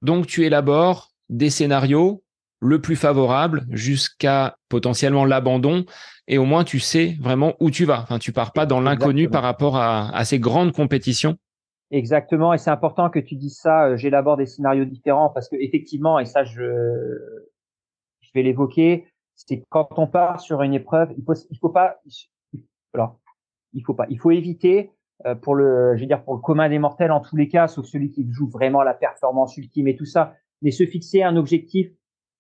Donc, tu élabores des scénarios le plus favorable jusqu'à potentiellement l'abandon et au moins tu sais vraiment où tu vas. Enfin, tu pars pas dans l'inconnu par rapport à, ces grandes compétitions.
Exactement, et c'est important que tu dises ça. Euh, j'élabore des scénarios différents parce que effectivement, et ça je, je vais l'évoquer, c'est quand on part sur une épreuve, il faut, faut pas, alors, il faut pas, il faut éviter euh, pour le, je veux dire pour le commun des mortels en tous les cas, sauf celui qui joue vraiment la performance ultime et tout ça, mais se fixer un objectif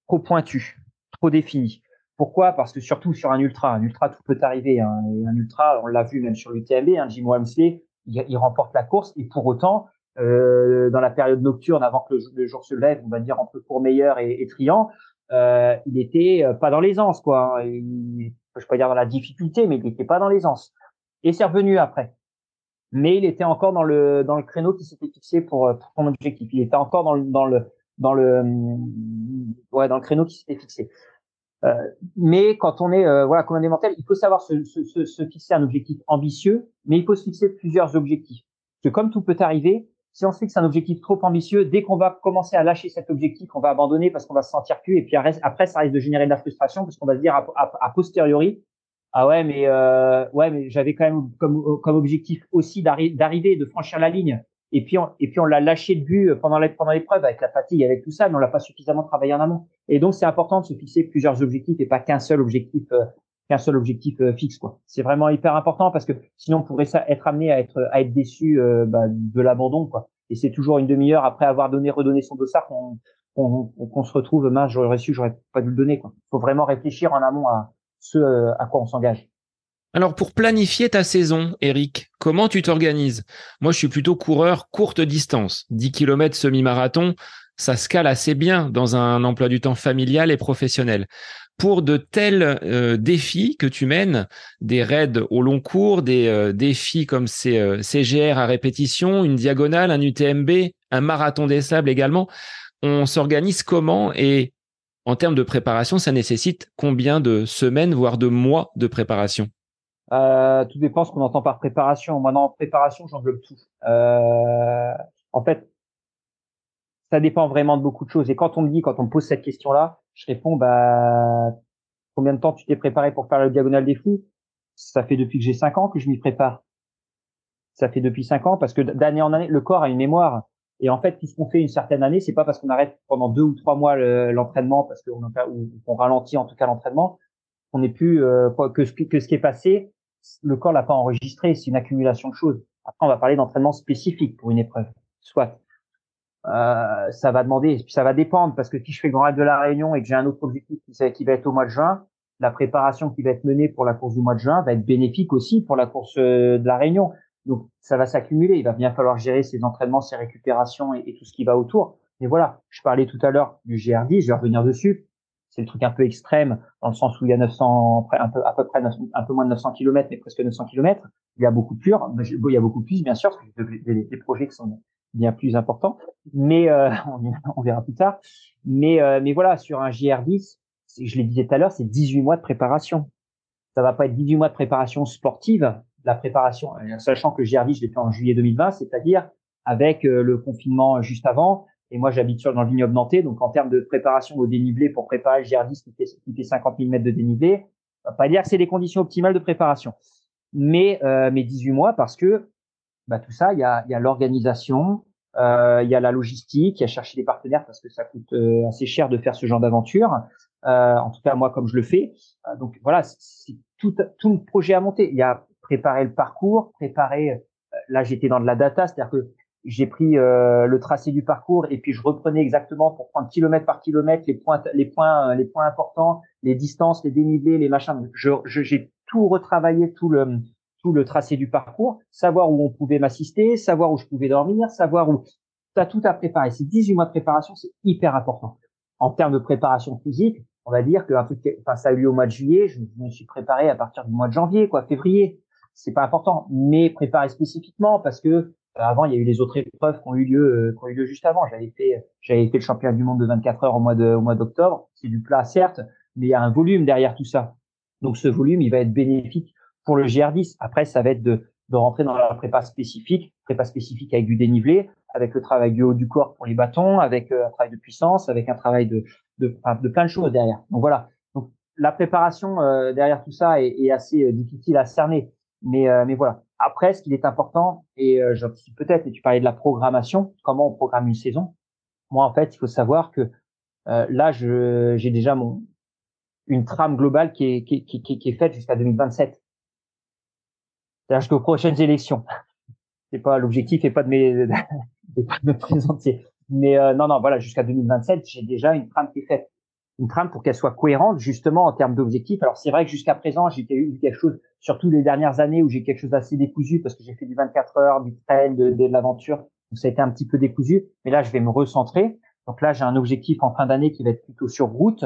trop pointu, trop défini. Pourquoi? Parce que surtout sur un ultra, un ultra tout peut arriver. Hein, et un ultra, on l'a vu même sur l'UTMB, hein, Jim Walmsley, il, remporte la course et pour autant, euh, dans la période nocturne, avant que le, jour se lève, on va dire entre Courmeilleur et, et Triant, euh, il était euh, pas dans l'aisance, quoi. Il, je peux dire dans la difficulté, mais il était pas dans l'aisance. Et c'est revenu après. Mais il était encore dans le dans le créneau qui s'était fixé pour, pour son objectif. Il était encore dans le dans le dans le ouais dans le créneau qui s'était fixé. Euh, mais quand on est euh, voilà comme un il faut savoir se, se, se, fixer un objectif ambitieux, mais il faut se fixer plusieurs objectifs. Parce que comme tout peut arriver, si on se fixe un objectif trop ambitieux, dès qu'on va commencer à lâcher cet objectif, on va abandonner parce qu'on va se sentir plus, et puis après, ça risque de générer de la frustration parce qu'on va se dire a, posteriori, ah ouais, mais euh, ouais, mais j'avais quand même comme, comme objectif aussi d'arriver, de franchir la ligne. Et puis on, et puis on l'a lâché de vue pendant pendant l'épreuve avec la fatigue, avec tout ça, mais on l'a pas suffisamment travaillé en amont. Et donc c'est important de se fixer plusieurs objectifs et pas qu'un seul objectif, euh, qu'un seul objectif euh, fixe quoi. C'est vraiment hyper important parce que sinon on pourrait être amené à être à être déçu euh, bah, de l'abandon quoi. Et c'est toujours une demi-heure après avoir donné redonné son dossard qu'on qu'on se retrouve mince j'aurais su j'aurais pas dû le donner. Il faut vraiment réfléchir en amont à ce à quoi on s'engage.
Alors pour planifier ta saison, Eric, comment tu t'organises? Moi, je suis plutôt coureur courte distance, 10 km semi-marathon, ça se cale assez bien dans un emploi du temps familial et professionnel. Pour de tels euh, défis que tu mènes, des raids au long cours, des euh, défis comme ces euh, CGR à répétition, une diagonale, un UTMB, un marathon des sables également, on s'organise comment? Et en termes de préparation, ça nécessite combien de semaines, voire de mois de préparation?
Euh, tout dépend ce qu'on entend par préparation. Maintenant, en préparation, j'englobe tout. Euh, en fait, ça dépend vraiment de beaucoup de choses. Et quand on me dit, quand on me pose cette question-là, je réponds, bah, combien de temps tu t'es préparé pour faire le diagonale des fous? Ça fait depuis que j'ai cinq ans que je m'y prépare. Ça fait depuis cinq ans parce que d'année en année, le corps a une mémoire. Et en fait, puisqu'on fait une certaine année, c'est pas parce qu'on arrête pendant deux ou trois mois l'entraînement, parce qu'on on ralentit en tout cas l'entraînement, on n'est plus euh, que, ce, que ce qui est passé, le corps l'a pas enregistré, c'est une accumulation de choses. Après, on va parler d'entraînement spécifique pour une épreuve, soit. Euh, ça va demander, ça va dépendre parce que si je fais le Grand Raid de la Réunion et que j'ai un autre objectif qui, qui va être au mois de juin, la préparation qui va être menée pour la course du mois de juin va être bénéfique aussi pour la course euh, de la Réunion. Donc ça va s'accumuler. Il va bien falloir gérer ses entraînements, ses récupérations et, et, tout ce qui va autour. Mais voilà, je parlais tout à l'heure du GR10, je vais revenir dessus c'est le truc un peu extrême dans le sens où il y a 900, un peu, à peu près un peu moins de 900 km, mais presque 900 km. Il y a beaucoup plus, il y a beaucoup plus, bien sûr, parce que des, projets qui sont bien plus importants, mais euh, on, verra plus tard. Mais, euh, mais voilà, sur un GR10, je l'ai disais tout à l'heure, c'est 18 mois de préparation. Ça va pas être 18 mois de préparation sportive, la préparation, euh, sachant que le GR10, je l'ai fait en juillet 2020, c'est-à-dire avec le confinement juste avant, et moi, j'habite sur dans le vignoble nantais, donc en termes de préparation au dénivelé pour préparer le GR10 qui fait, qui fait 50 000 mètres de dénivelé, on va pas dire que c'est les conditions optimales de préparation, mais euh, mais 18 mois parce que bah, tout ça, il y a, y a l'organisation, euh, il y a la logistique, il y a chercher des partenaires parce que ça coûte euh, assez cher de faire ce genre d'aventure. Euh, en tout cas, moi, comme je le fais. Euh, donc voilà, c'est tout, tout le projet à monter. Il y a préparer le parcours, préparer. Euh, là, j'étais dans de la data, c'est-à-dire que j'ai pris euh, le tracé du parcours et puis je reprenais exactement pour prendre kilomètre par kilomètre les points, les points, euh, les points importants, les distances, les dénivelés, les machins. Je, j'ai tout retravaillé, tout le, tout le tracé du parcours, savoir où on pouvait m'assister, savoir où je pouvais dormir, savoir où. as tout à préparer. Ces 18 mois de préparation, c'est hyper important. En termes de préparation physique, on va dire que enfin, ça a eu lieu au mois de juillet, je me suis préparé à partir du mois de janvier, quoi, février. C'est pas important, mais préparer spécifiquement parce que avant, il y a eu les autres épreuves qui ont eu lieu, euh, qui ont eu lieu juste avant. J'avais fait, j'avais fait le championnat du monde de 24 heures au mois de, au mois d'octobre. C'est du plat, certes, mais il y a un volume derrière tout ça. Donc, ce volume, il va être bénéfique pour le GR10. Après, ça va être de, de rentrer dans la prépa spécifique, prépa spécifique avec du dénivelé, avec le travail du haut du corps pour les bâtons, avec euh, un travail de puissance, avec un travail de, de, de plein de choses derrière. Donc voilà. Donc la préparation derrière tout ça est, est assez difficile à cerner. Mais, euh, mais voilà. Après, ce qui est important, et euh, j'anticipe peut-être, et tu parlais de la programmation, comment on programme une saison. Moi, en fait, il faut savoir que euh, là, j'ai déjà mon une trame globale qui est, qui, qui, qui est faite jusqu'à 2027. C'est-à-dire jusqu'aux prochaines élections. C'est pas l'objectif et pas de, mes, pas de me présenter. Mais euh, non, non, voilà, jusqu'à 2027, j'ai déjà une trame qui est faite une trame pour qu'elle soit cohérente justement en termes d'objectifs. Alors c'est vrai que jusqu'à présent j'ai eu quelque chose, surtout les dernières années où j'ai quelque chose d'assez décousu parce que j'ai fait du 24 heures, du trail, de, l'aventure, donc ça a été un petit peu décousu. Mais là je vais me recentrer. Donc là j'ai un objectif en fin d'année qui va être plutôt sur route.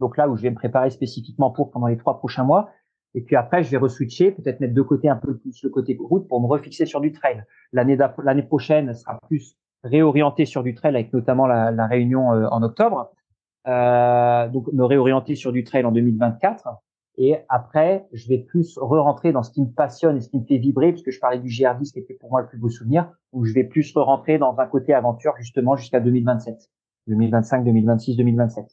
Donc là où je vais me préparer spécifiquement pour pendant les trois prochains mois. Et puis après, je vais reswitcher, peut-être mettre de côté un peu plus le côté route pour me refixer sur du trail. L'année l'année prochaine sera plus réorienté sur du trail avec notamment la, la réunion euh, en octobre euh, donc me réorienter sur du trail en 2024. Et après, je vais plus re-rentrer dans ce qui me passionne et ce qui me fait vibrer, puisque je parlais du GR10 qui était pour moi le plus beau souvenir, où je vais plus re-rentrer dans un côté aventure justement jusqu'à 2027, 2025, 2026, 2027,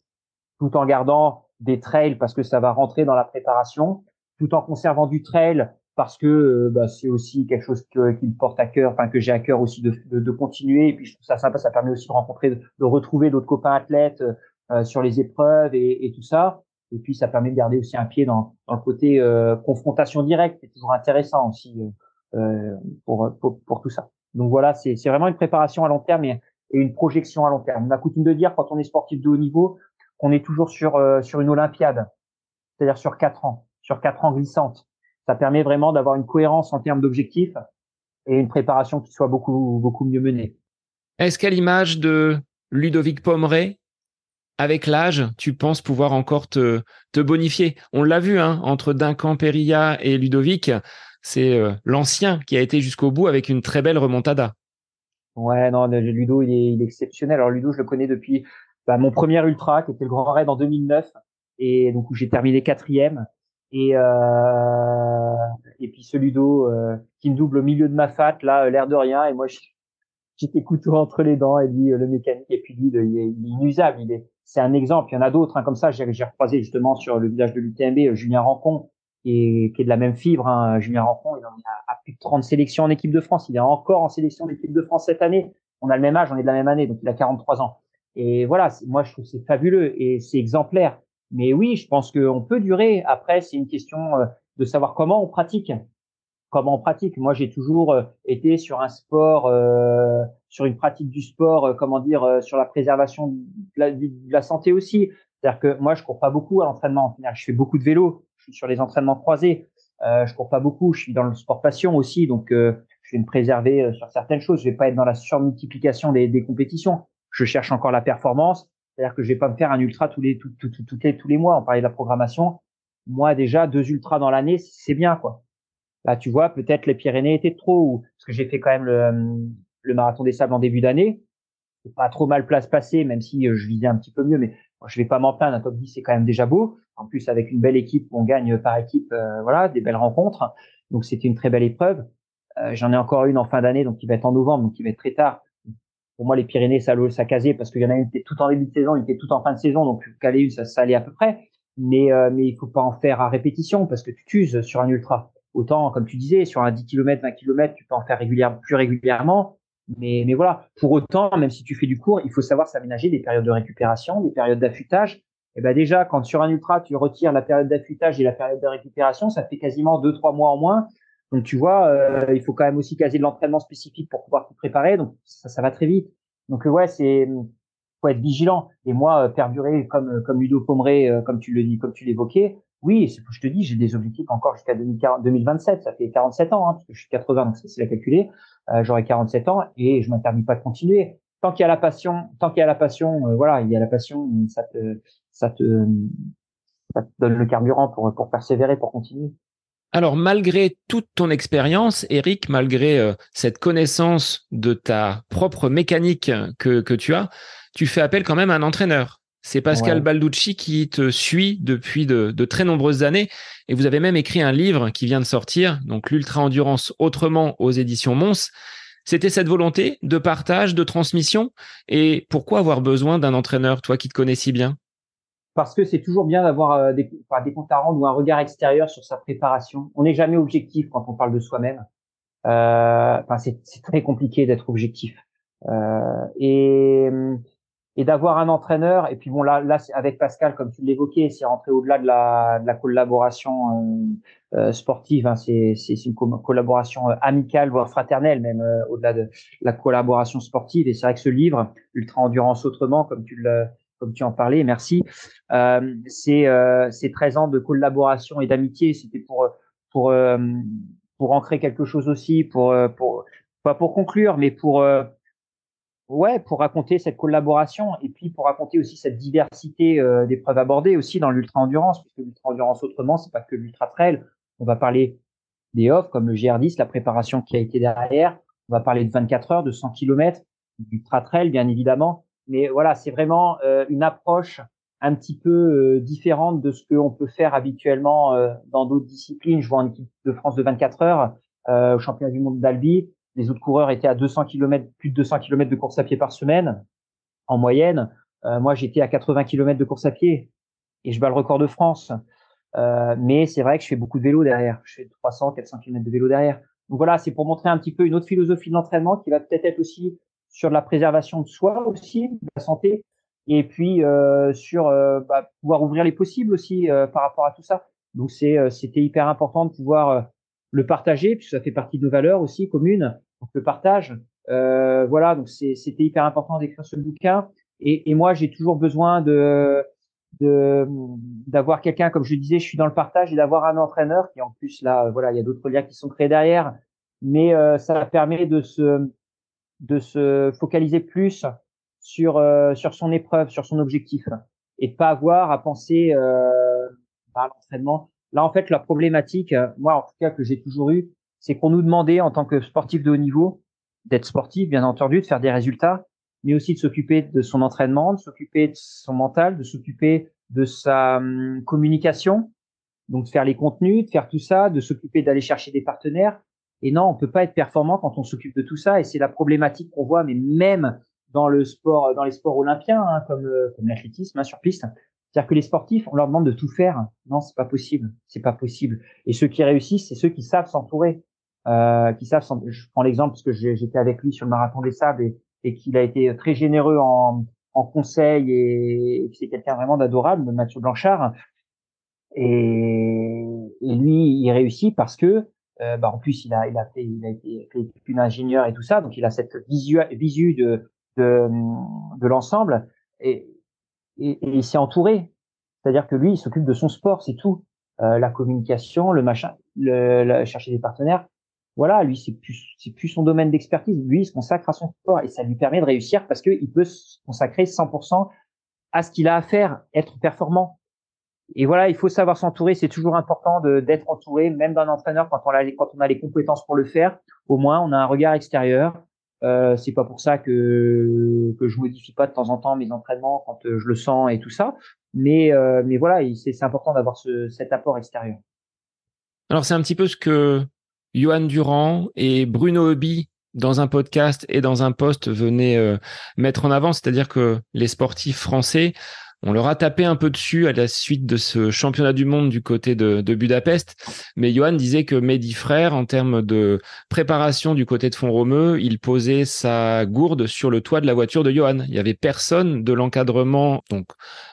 tout en gardant des trails parce que ça va rentrer dans la préparation, tout en conservant du trail parce que euh, bah, c'est aussi quelque chose que, qui me porte à cœur, enfin que j'ai à cœur aussi de, de, de, continuer. Et puis je trouve ça sympa, ça permet aussi de rencontrer, de, de retrouver d'autres copains athlètes, euh, sur les épreuves et, et, tout ça. Et puis ça permet de garder aussi un pied dans, dans le côté euh, confrontation directe, c'est toujours intéressant aussi euh, euh, pour, pour, tout ça. Donc voilà, c'est vraiment une préparation à long terme et, une projection à long terme. On a coutume de dire quand on est sportif de haut niveau qu'on est toujours sur sur une Olympiade, c'est-à-dire sur quatre ans, sur quatre ans glissantes. Ça permet vraiment d'avoir une cohérence en termes d'objectifs et une préparation qui soit beaucoup beaucoup mieux menée.
Est-ce qu'à l'image de Ludovic Pomeray, avec l'âge, tu penses pouvoir encore te, te bonifier. On l'a vu, hein, entre Duncan Perilla et Ludovic, c'est euh, l'ancien qui a été jusqu'au bout avec une très belle remontada.
Ouais, non, Ludo, il est, il est exceptionnel. Alors Ludo, je le connais depuis bah, mon premier ultra, qui était le Grand Raid en 2009, et donc où j'ai terminé quatrième. Et euh, et puis ce Ludo euh, qui me double au milieu de ma fat, là, l'air de rien, et moi j'étais couteau entre les dents, et lui le mécanique, et puis lui, il est, il est inusable, il est c'est un exemple. Il y en a d'autres hein, comme ça. J'ai recroisé justement sur le village de l'UTMB euh, Julien Rancon, qui est, qui est de la même fibre. Hein. Julien Rancon, il en a, plus de 30 sélections en équipe de France. Il est encore en sélection d'équipe de France cette année. On a le même âge, on est de la même année, donc il a 43 ans. Et voilà, moi je trouve c'est fabuleux et c'est exemplaire. Mais oui, je pense qu'on peut durer. Après, c'est une question euh, de savoir comment on pratique comment on pratique. Moi, j'ai toujours euh, été sur un sport, euh, sur une pratique du sport, euh, comment dire, sur la préservation de la, de la santé aussi. C'est-à-dire que moi, je cours pas beaucoup à l'entraînement. Je fais beaucoup de vélo. Je suis sur les entraînements croisés. Euh, je cours pas beaucoup. Je suis dans le sport passion aussi, donc je vais me préserver sur certaines choses. Je vais pas être dans la surmultiplication des, des compétitions. Je cherche encore la performance. C'est-à-dire que je vais pas me faire un ultra tous les tout, tout, tout, les, tous les mois. On parlait de la programmation. Moi, déjà deux ultras dans l'année, c'est bien quoi. Là, tu vois, peut-être les Pyrénées étaient trop, ou parce que j'ai fait quand même le, le marathon des sables en début d'année. C'est pas trop mal place passée, même si euh, je visais un petit peu mieux, mais je vais pas m'en plaindre. Un top 10, c'est quand même déjà beau. En plus, avec une belle équipe, on gagne par équipe, euh, voilà, des belles rencontres. Donc, c'était une très belle épreuve. Euh, J'en ai encore une en fin d'année, donc qui va être en novembre, donc qui va être très tard. Pour moi, les Pyrénées, ça, ça casait parce qu'il y en a une qui était tout en début de saison, une qui était tout en fin de saison, donc caler une, ça, ça allait à peu près. Mais, euh, mais il faut pas en faire à répétition parce que tu t'uses sur un ultra. Autant, comme tu disais, sur un 10 km, 20 km, tu peux en faire régulièrement, plus régulièrement. Mais, mais voilà, pour autant, même si tu fais du cours, il faut savoir s'aménager des périodes de récupération, des périodes d'affûtage. Et ben déjà, quand sur un ultra, tu retires la période d'affûtage et la période de récupération, ça fait quasiment deux, trois mois en moins. Donc tu vois, euh, il faut quand même aussi caser de l'entraînement spécifique pour pouvoir te préparer. Donc ça, ça va très vite. Donc ouais, c'est faut être vigilant. Et moi, euh, perdurer comme comme Ludo Pomeray, euh, comme tu le dis, comme tu l'évoquais, oui, c'est je te dis, j'ai des objectifs encore jusqu'à 2027. Ça fait 47 ans, hein, parce que je suis 80, donc c'est facile à calculer. Euh, J'aurai 47 ans et je m'interdis pas de continuer. Tant qu'il y a la passion, tant qu'il y a la passion, euh, voilà, il y a la passion, ça te, ça te, ça te donne le carburant pour pour persévérer, pour continuer.
Alors, malgré toute ton expérience, Eric, malgré euh, cette connaissance de ta propre mécanique que, que tu as, tu fais appel quand même à un entraîneur. C'est Pascal Balducci qui te suit depuis de, très nombreuses années et vous avez même écrit un livre qui vient de sortir, donc l'ultra endurance autrement aux éditions Mons. C'était cette volonté de partage, de transmission? Et pourquoi avoir besoin d'un entraîneur, toi qui te connais si bien?
Parce que c'est toujours bien d'avoir des, des comptes à rendre ou un regard extérieur sur sa préparation. On n'est jamais objectif quand on parle de soi-même. Enfin, c'est très compliqué d'être objectif. et et d'avoir un entraîneur. Et puis bon, là, là avec Pascal, comme tu l'évoquais, c'est rentré au-delà de la, de la collaboration euh, euh sportive. Hein, c'est une collaboration euh, amicale, voire fraternelle, même euh, au-delà de la collaboration sportive. Et c'est vrai que ce livre, Ultra Endurance Autrement, comme tu comme tu en parlais, merci. Euh, c'est c'est 13 ans de collaboration et d'amitié. C'était pour pour pour ancrer quelque chose aussi, pour pour pas pour conclure, mais pour ouais, pour raconter cette collaboration et puis pour raconter aussi cette diversité euh, d'épreuves abordées aussi dans l'ultra endurance, puisque l'ultra endurance autrement, c'est pas que l'ultra trail. On va parler des offres comme le GR10, la préparation qui a été derrière. On va parler de 24 heures, de 100 km, d'ultra trail bien évidemment. Mais voilà, c'est vraiment euh, une approche un petit peu euh, différente de ce qu'on peut faire habituellement dans d'autres disciplines. Je vois en équipe de France de 24 heures au championnat du monde d'Albi les autres coureurs étaient à 200 km, plus de 200 km de course à pied par semaine en moyenne. Euh, moi, j'étais à 80 km de course à pied et je bats le record de France. Euh, mais c'est vrai que je fais beaucoup de vélo derrière. Je fais 300, 400 km de vélo derrière. Donc voilà, c'est pour montrer un petit peu une autre philosophie de l'entraînement qui va peut-être être aussi sur la préservation de soi aussi, de la santé, et puis euh, sur bah, pouvoir ouvrir les possibles aussi par rapport à tout ça. Donc c'était hyper important de pouvoir le partager, puisque ça fait partie de nos valeurs aussi communes donc le partage. Euh, voilà, donc c'était hyper important d'écrire ce bouquin. Et, et moi, j'ai toujours besoin de d'avoir quelqu'un, comme je disais, je suis dans le partage et d'avoir un entraîneur qui en plus là, voilà, il y a d'autres liens qui sont créés derrière, mais euh, ça permet de se de se focaliser plus sur euh, sur son épreuve, sur son objectif, et pas avoir à penser euh, à l'entraînement. Là, en fait, la problématique, moi en tout cas que j'ai toujours eu, c'est qu'on nous demandait en tant que sportif de haut niveau d'être sportif, bien entendu, de faire des résultats, mais aussi de s'occuper de son entraînement, de s'occuper de son mental, de s'occuper de sa hum, communication, donc de faire les contenus, de faire tout ça, de s'occuper d'aller chercher des partenaires. Et non, on peut pas être performant quand on s'occupe de tout ça. Et c'est la problématique qu'on voit, mais même dans le sport, dans les sports olympiens, hein, comme, euh, comme l'athlétisme hein, sur piste. C'est-à-dire que les sportifs, on leur demande de tout faire. Non, c'est pas possible. C'est pas possible. Et ceux qui réussissent, c'est ceux qui savent s'entourer euh, qui savent. Je prends l'exemple parce que j'étais avec lui sur le marathon des sables et, et qu'il a été très généreux en, en conseil et, et c'est quelqu'un vraiment d'adorable, Mathieu Blanchard. Et, et, lui, il réussit parce que, euh, bah, en plus, il a, il a fait, il a été fait ingénieur et tout ça, donc il a cette visu, visu de, de, de l'ensemble et, et, et, il s'est entouré. C'est-à-dire que lui, il s'occupe de son sport, c'est tout. Euh, la communication, le machin, le, chercher des partenaires voilà, lui, c'est plus, c'est plus son domaine d'expertise. Lui, il se consacre à son sport et ça lui permet de réussir parce qu'il peut se consacrer 100% à ce qu'il a à faire, être performant. Et voilà, il faut savoir s'entourer. C'est toujours important d'être entouré, même d'un entraîneur quand on a les compétences pour le faire. Au moins, on a un regard extérieur. Euh, c'est pas pour ça que que je modifie pas de temps en temps mes entraînements quand euh, je le sens et tout ça. Mais euh, mais voilà, c'est important d'avoir ce, cet apport extérieur.
Alors c'est un petit peu ce que Johan Durand et Bruno Hobby dans un podcast et dans un post venaient euh, mettre en avant, c'est-à-dire que les sportifs français on leur a tapé un peu dessus à la suite de ce championnat du monde du côté de, Budapest. Mais Johan disait que Mehdi Frère, en termes de préparation du côté de Font-Romeu, il posait sa gourde sur le toit de la voiture de Johan. Il y avait personne de l'encadrement, donc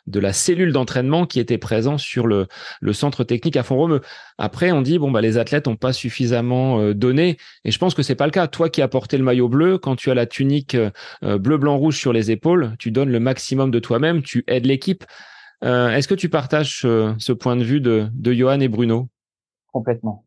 de la cellule d'entraînement qui était présent sur le, centre technique à Font-Romeu. Après, on dit, bon, bah, les athlètes n'ont pas suffisamment euh, donné. Et je pense que c'est pas le cas. Toi qui as porté le maillot bleu, quand tu as la tunique euh, bleu, blanc, rouge sur les épaules, tu donnes le maximum de toi-même, tu aides les équipe. Euh, est-ce que tu partages ce, point de vue de, de Johan et Bruno?
Complètement.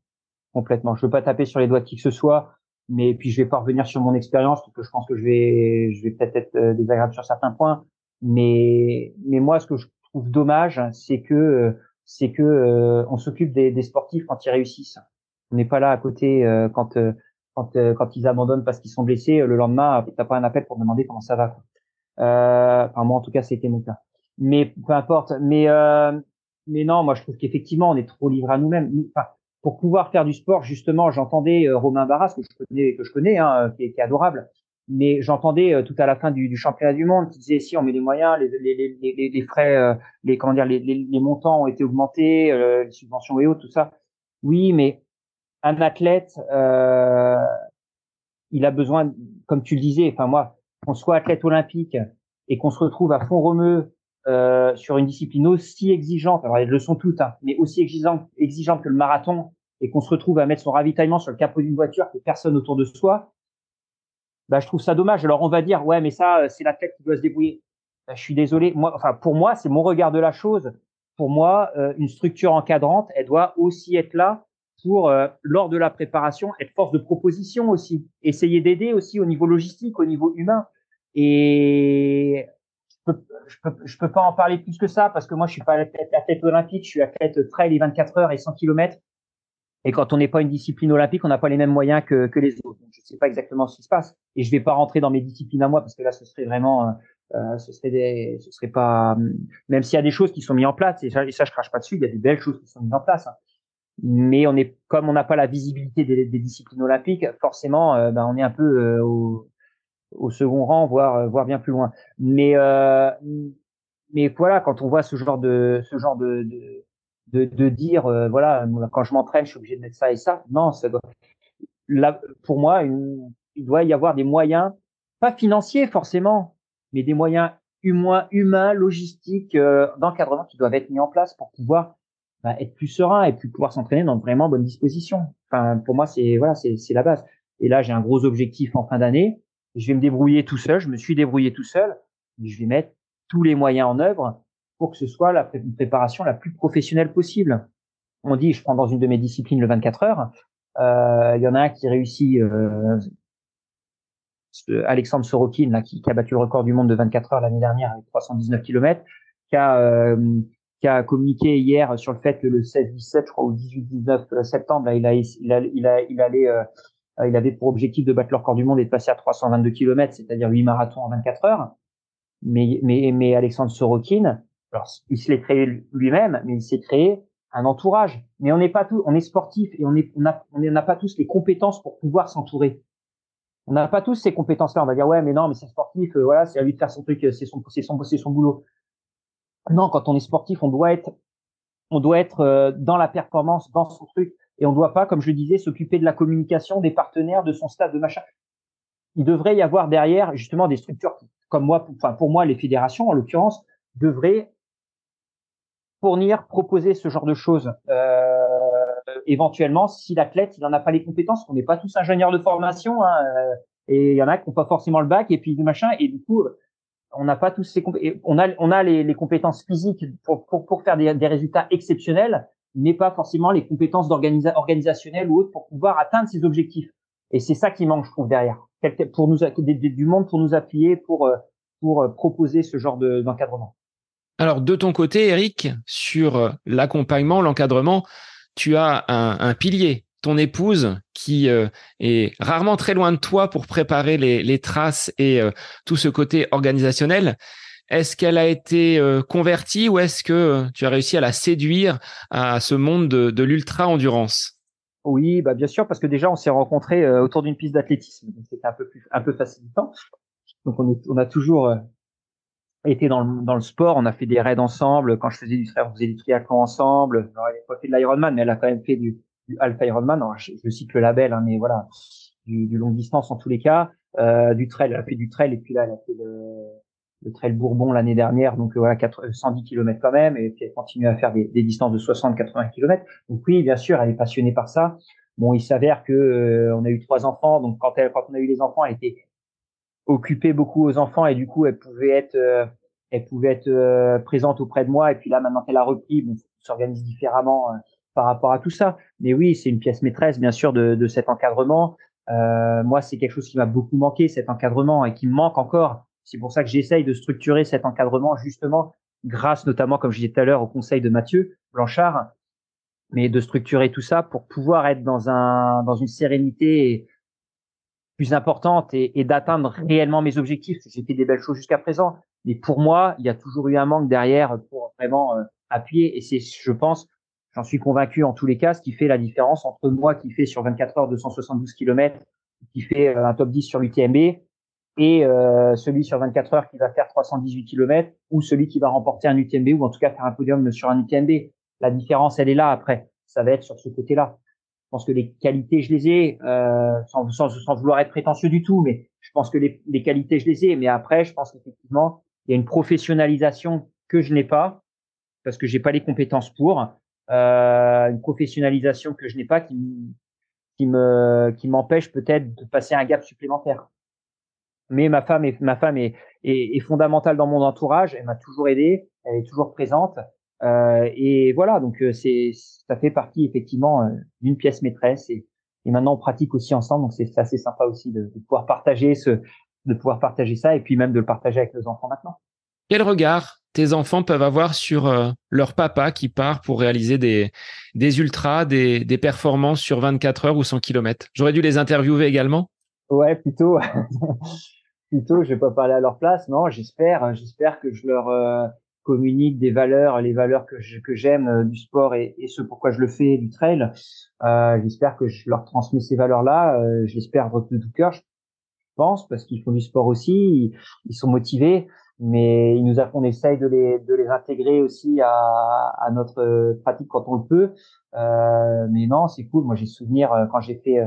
Complètement. Je veux pas taper sur les doigts de qui que ce soit, mais puis je vais pas revenir sur mon expérience parce que je pense que je vais, peut-être être euh, désagréable sur certains points. Mais, moi, ce que je trouve dommage, c'est que, c'est que euh, on s'occupe des, sportifs quand ils réussissent. On n'est pas là à côté quand, quand, quand ils abandonnent parce qu'ils sont blessés. Le lendemain, t'as pas un appel pour demander comment ça va. enfin moi, en tout cas, c'était mon cas mais peu importe. Mais euh, mais non, moi je trouve qu'effectivement on est trop livré à nous-mêmes. Enfin, pour pouvoir faire du sport, justement, j'entendais euh, Romain Barras que je connais, que je connais, hein, qui, est, qui, est, adorable. mais j'entendais euh, tout à la fin du, du, championnat du monde qui disait si on met les moyens, les, les, les, les frais, euh, les comment dire, les, montants ont été augmentés, euh, les subventions et autres, tout ça. Oui, mais un athlète, il a besoin, comme tu le disais, enfin moi, qu'on soit athlète olympique et qu'on se retrouve à fond remue sur une discipline aussi exigeante, alors elles le sont toutes, hein, mais aussi exigeante, que le marathon, et qu'on se retrouve à mettre son ravitaillement sur le capot d'une voiture, personne autour de soi, bah, je trouve ça dommage. Alors on va dire, ouais, mais ça, c'est l'athlète qui doit se débrouiller. Bah, je suis désolé. Moi, enfin, pour moi, c'est mon regard de la chose. Pour moi, euh, une structure encadrante, elle doit aussi être là pour, euh, lors de la préparation, être force de proposition aussi. Essayer d'aider aussi au niveau logistique, au niveau humain. Et peux, je peux, je peux pas en parler plus que ça parce que moi, je suis pas athlète olympique, je suis athlète trail et 24 heures et 100 km. Et quand on n'est pas une discipline olympique, on n'a pas les mêmes moyens que, que les autres. Je ne sais pas exactement ce qui se passe. Et je vais pas rentrer dans mes disciplines à moi parce que là, ce serait vraiment, euh, euh ce serait des, ce serait pas, même s'il y a des choses qui sont mises en place et ça, et je crache pas dessus. Il y a des belles choses qui sont mises en place. Hein. Mais on est, comme on n'a pas la visibilité des, des disciplines olympiques, forcément, euh, ben, on est un peu euh, au, au, second rang, voire, voire bien plus loin. Mais, mais voilà, quand on voit ce genre de, ce genre de, de de, de dire euh, voilà quand je m'entraîne je suis obligé de mettre ça et ça non ça doit, là, pour moi il doit y avoir des moyens pas financiers forcément mais des moyens humains humains logistiques euh, d'encadrement qui doivent être mis en place pour pouvoir bah, être plus serein et puis pouvoir s'entraîner dans vraiment bonne disposition enfin pour moi c'est voilà c'est la base. Et là j'ai un gros objectif en fin d'année je vais me débrouiller tout seul je me suis débrouillé tout seul je vais mettre tous les moyens en œuvre pour que ce soit la préparation la plus professionnelle possible. On dit, je prends dans une de mes disciplines le 24 heures. Euh, il y en a un qui réussit, euh, Alexandre Sorokin, là, qui, qui, a battu le record du monde de 24 heures l'année dernière avec 319 km, qui a, euh, qui a communiqué hier sur le fait que le 16-17, je crois, ou 18-19 septembre, là, il a, il a, il a, il allait, euh, il avait pour objectif de battre le record du monde et de passer à 322 km, c'est-à-dire 8 marathons en 24 heures. Mais, mais, mais Alexandre Sorokin, alors, il se l'est créé lui-même, mais il s'est créé un entourage. Mais on n'est pas tous, on est sportif et on on n'a on n'a pas tous les compétences pour pouvoir s'entourer. On n'a pas tous ces compétences-là. On va dire ouais, mais non, mais c'est sportif, euh, voilà, c'est à lui de faire son truc, c'est son, c'est son, c'est son boulot. Non, quand on est sportif, on doit être, on doit être euh, dans la performance, dans son truc, et on ne doit pas, comme je le disais, s'occuper de la communication, des partenaires, de son stade, de machin. Il devrait y avoir derrière justement des structures comme moi, enfin pour moi les fédérations en l'occurrence devraient fournir, proposer ce genre de choses. Euh, éventuellement, si l'athlète il n'en a pas les compétences, on n'est pas tous ingénieurs de formation, hein, euh, et il y en a qui n'ont pas forcément le bac et puis du machin, et du coup, on n'a pas tous ces on a on a les, compétences physiques pour, pour, pour faire des, résultats exceptionnels, mais pas forcément les compétences organisationnelles ou autres pour pouvoir atteindre ces objectifs. Et c'est ça qui manque, je trouve, derrière. Pour nous, du monde pour nous appuyer, pour euh, pour euh, proposer ce genre d'encadrement.
Alors, de ton côté, Eric, sur euh, l'accompagnement, l'encadrement, tu as un, pilier, ton épouse, qui euh, est rarement très loin de toi pour préparer les, traces et euh, tout ce côté organisationnel. Est-ce qu'elle a été convertie ou est-ce que tu as réussi à la séduire à ce monde de, l'ultra-endurance?
Oui, bah bien sûr, parce que déjà, on s'est rencontrés autour d'une piste d'athlétisme. C'était un peu, plus, un peu facilitant. Donc, on, a toujours été dans le, dans le sport, on a fait des raids ensemble. Quand je faisais du on faisait du triathlon ensemble. elle n'a pas fait de l'Ironman, mais elle a quand même fait du, du Alpha Ironman. je, je, cite le label, hein, mais voilà, du, du longue distance en tous les cas. Euh, du trail, elle a fait du trail et puis là, elle a fait le, le trail Bourbon l'année dernière, donc voilà, 4, 110 km quand même, et puis elle continue à faire des, des distances de 60-80 km. Donc oui, bien sûr, elle est passionnée par ça. Bon, il s'avère que euh, on a eu trois enfants, donc quand elle, quand on a eu les enfants, elle était occupée beaucoup aux enfants et du coup elle pouvait être euh, elle pouvait être euh, présente auprès de moi et puis là maintenant qu'elle a repris bon, on s'organise différemment euh, par rapport à tout ça mais oui c'est une pièce maîtresse bien sûr de, de cet encadrement moi c'est quelque chose qui m'a beaucoup manqué cet encadrement et qui me manque encore c'est pour ça que j'essaye de structurer cet encadrement justement grâce notamment comme je disais tout à l'heure au conseil de Mathieu Blanchard mais de structurer tout ça pour pouvoir être dans un dans une sérénité plus importante et, d'atteindre réellement mes objectifs. J'ai fait des belles choses jusqu'à présent, mais pour moi, il y a toujours eu un manque derrière pour vraiment euh, appuyer. Et c'est, je pense, j'en suis convaincu en tous les cas, ce qui fait la différence entre moi qui fait sur 24 heures 272 km, qui fait euh, un top 10 sur l'UTMB, et euh, celui sur 24 heures qui va faire 318 km ou celui qui va remporter un UTMB ou en tout cas faire un podium sur un UTMB. La différence, elle est là après. Ça va être sur ce côté-là. Je pense que les qualités, je les ai, euh, sans, sans, sans, vouloir être prétentieux du tout, mais je pense que les, les qualités, je les ai. Mais après, je pense qu'effectivement, il y a une professionnalisation que je n'ai pas, parce que j'ai pas les compétences pour, euh, une professionnalisation que je n'ai pas qui, qui me qui m'empêche peut-être de passer un gap supplémentaire. Mais ma femme est ma femme est, est, est fondamentale dans mon entourage. Elle m'a toujours aidé, elle est toujours présente. Euh, et voilà, donc euh, c'est ça fait partie effectivement euh, d'une pièce maîtresse et, et, maintenant on pratique aussi ensemble, donc c'est assez sympa aussi de, de, pouvoir partager ce, de pouvoir partager ça et puis même de le partager avec nos enfants maintenant.
Quel regard tes enfants peuvent avoir sur euh, leur papa qui part pour réaliser des, des ultras, des, des performances sur 24 heures ou 100 km J'aurais dû les interviewer également
Ouais, plutôt. plutôt, je vais pas parler à leur place. Non, j'espère, j'espère que je leur communique des valeurs, les valeurs que que j'aime euh, du sport et, et, ce pourquoi je le fais du trail. Euh, j'espère que je leur transmets ces valeurs-là. Euh, j'espère de tout cœur, je pense, parce qu'ils font du sport aussi, ils, sont motivés, mais ils nous on essaye de les de les intégrer aussi à, à notre pratique quand on le peut. Euh, mais non, c'est cool. Moi, j'ai souvenir euh, quand j'ai fait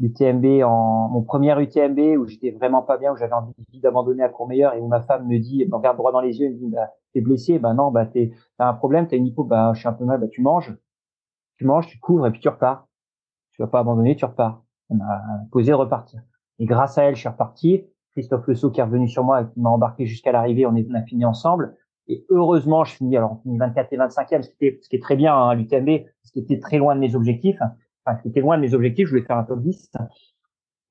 l'UTMB en mon premier UTMB où j'étais vraiment pas bien, où j'avais envie d'abandonner à Courmayeur et où ma femme me dit, me regarde droit dans les yeux, elle me dit, bah, t'es blessé, bah non, bah t'es, t'as un problème, t'as une hypo, bah je suis un peu mal, bah tu manges, tu manges, tu couvres et puis tu repars. Tu vas pas abandonner, tu repars. On a posé repartir. Et grâce à elle, je suis reparti. Christophe Le qui est revenu sur moi et qui m'a embarqué jusqu'à l'arrivée, on, est, on a fini ensemble. Et heureusement, je finis, alors on finit 24 et 25e, ce qui, était, ce qui est très bien hein, l'UTMB, ce qui était très loin de mes objectifs enfin, c'était loin de mes objectifs, je voulais faire un top 10.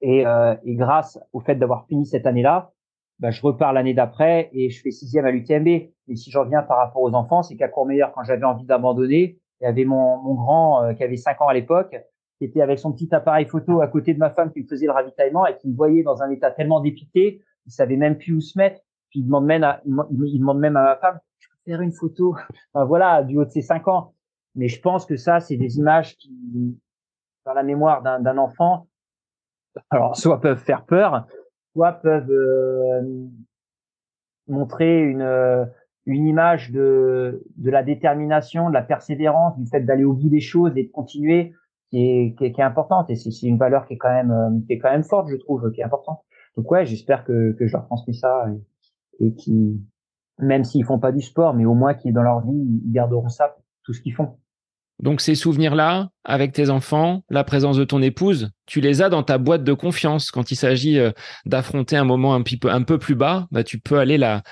Et, euh, et grâce au fait d'avoir fini cette année-là, bah, je repars l'année d'après et je fais sixième à l'UTMB. Et si je reviens par rapport aux enfants, c'est qu'à Courmayeur, quand j'avais envie d'abandonner, il y avait mon, mon grand euh, qui avait 5 ans à l'époque, qui était avec son petit appareil photo à côté de ma femme qui me faisait le ravitaillement et qui me voyait dans un état tellement dépité, il savait même plus où se mettre. Puis il demande même à, demande même à ma femme, je peux faire une photo? Enfin, voilà, du haut de ses 5 ans. Mais je pense que ça, c'est des images qui, dans la mémoire d'un enfant, alors soit peuvent faire peur, soit peuvent euh, montrer une une image de de la détermination, de la persévérance, du fait d'aller au bout des choses et de continuer, qui est qui est, qui est importante et c'est une valeur qui est quand même euh, qui est quand même forte, je trouve, qui est importante. Donc ouais, j'espère que que je leur transmets ça et, et qui même s'ils font pas du sport, mais au moins qui dans leur vie ils garderont ça tout ce qu'ils font.
Donc ces souvenirs-là, avec tes enfants, la présence de ton épouse, tu les as dans ta boîte de confiance. Quand il s'agit euh, d'affronter un moment un, peu, plus bas, bah, tu peux aller la,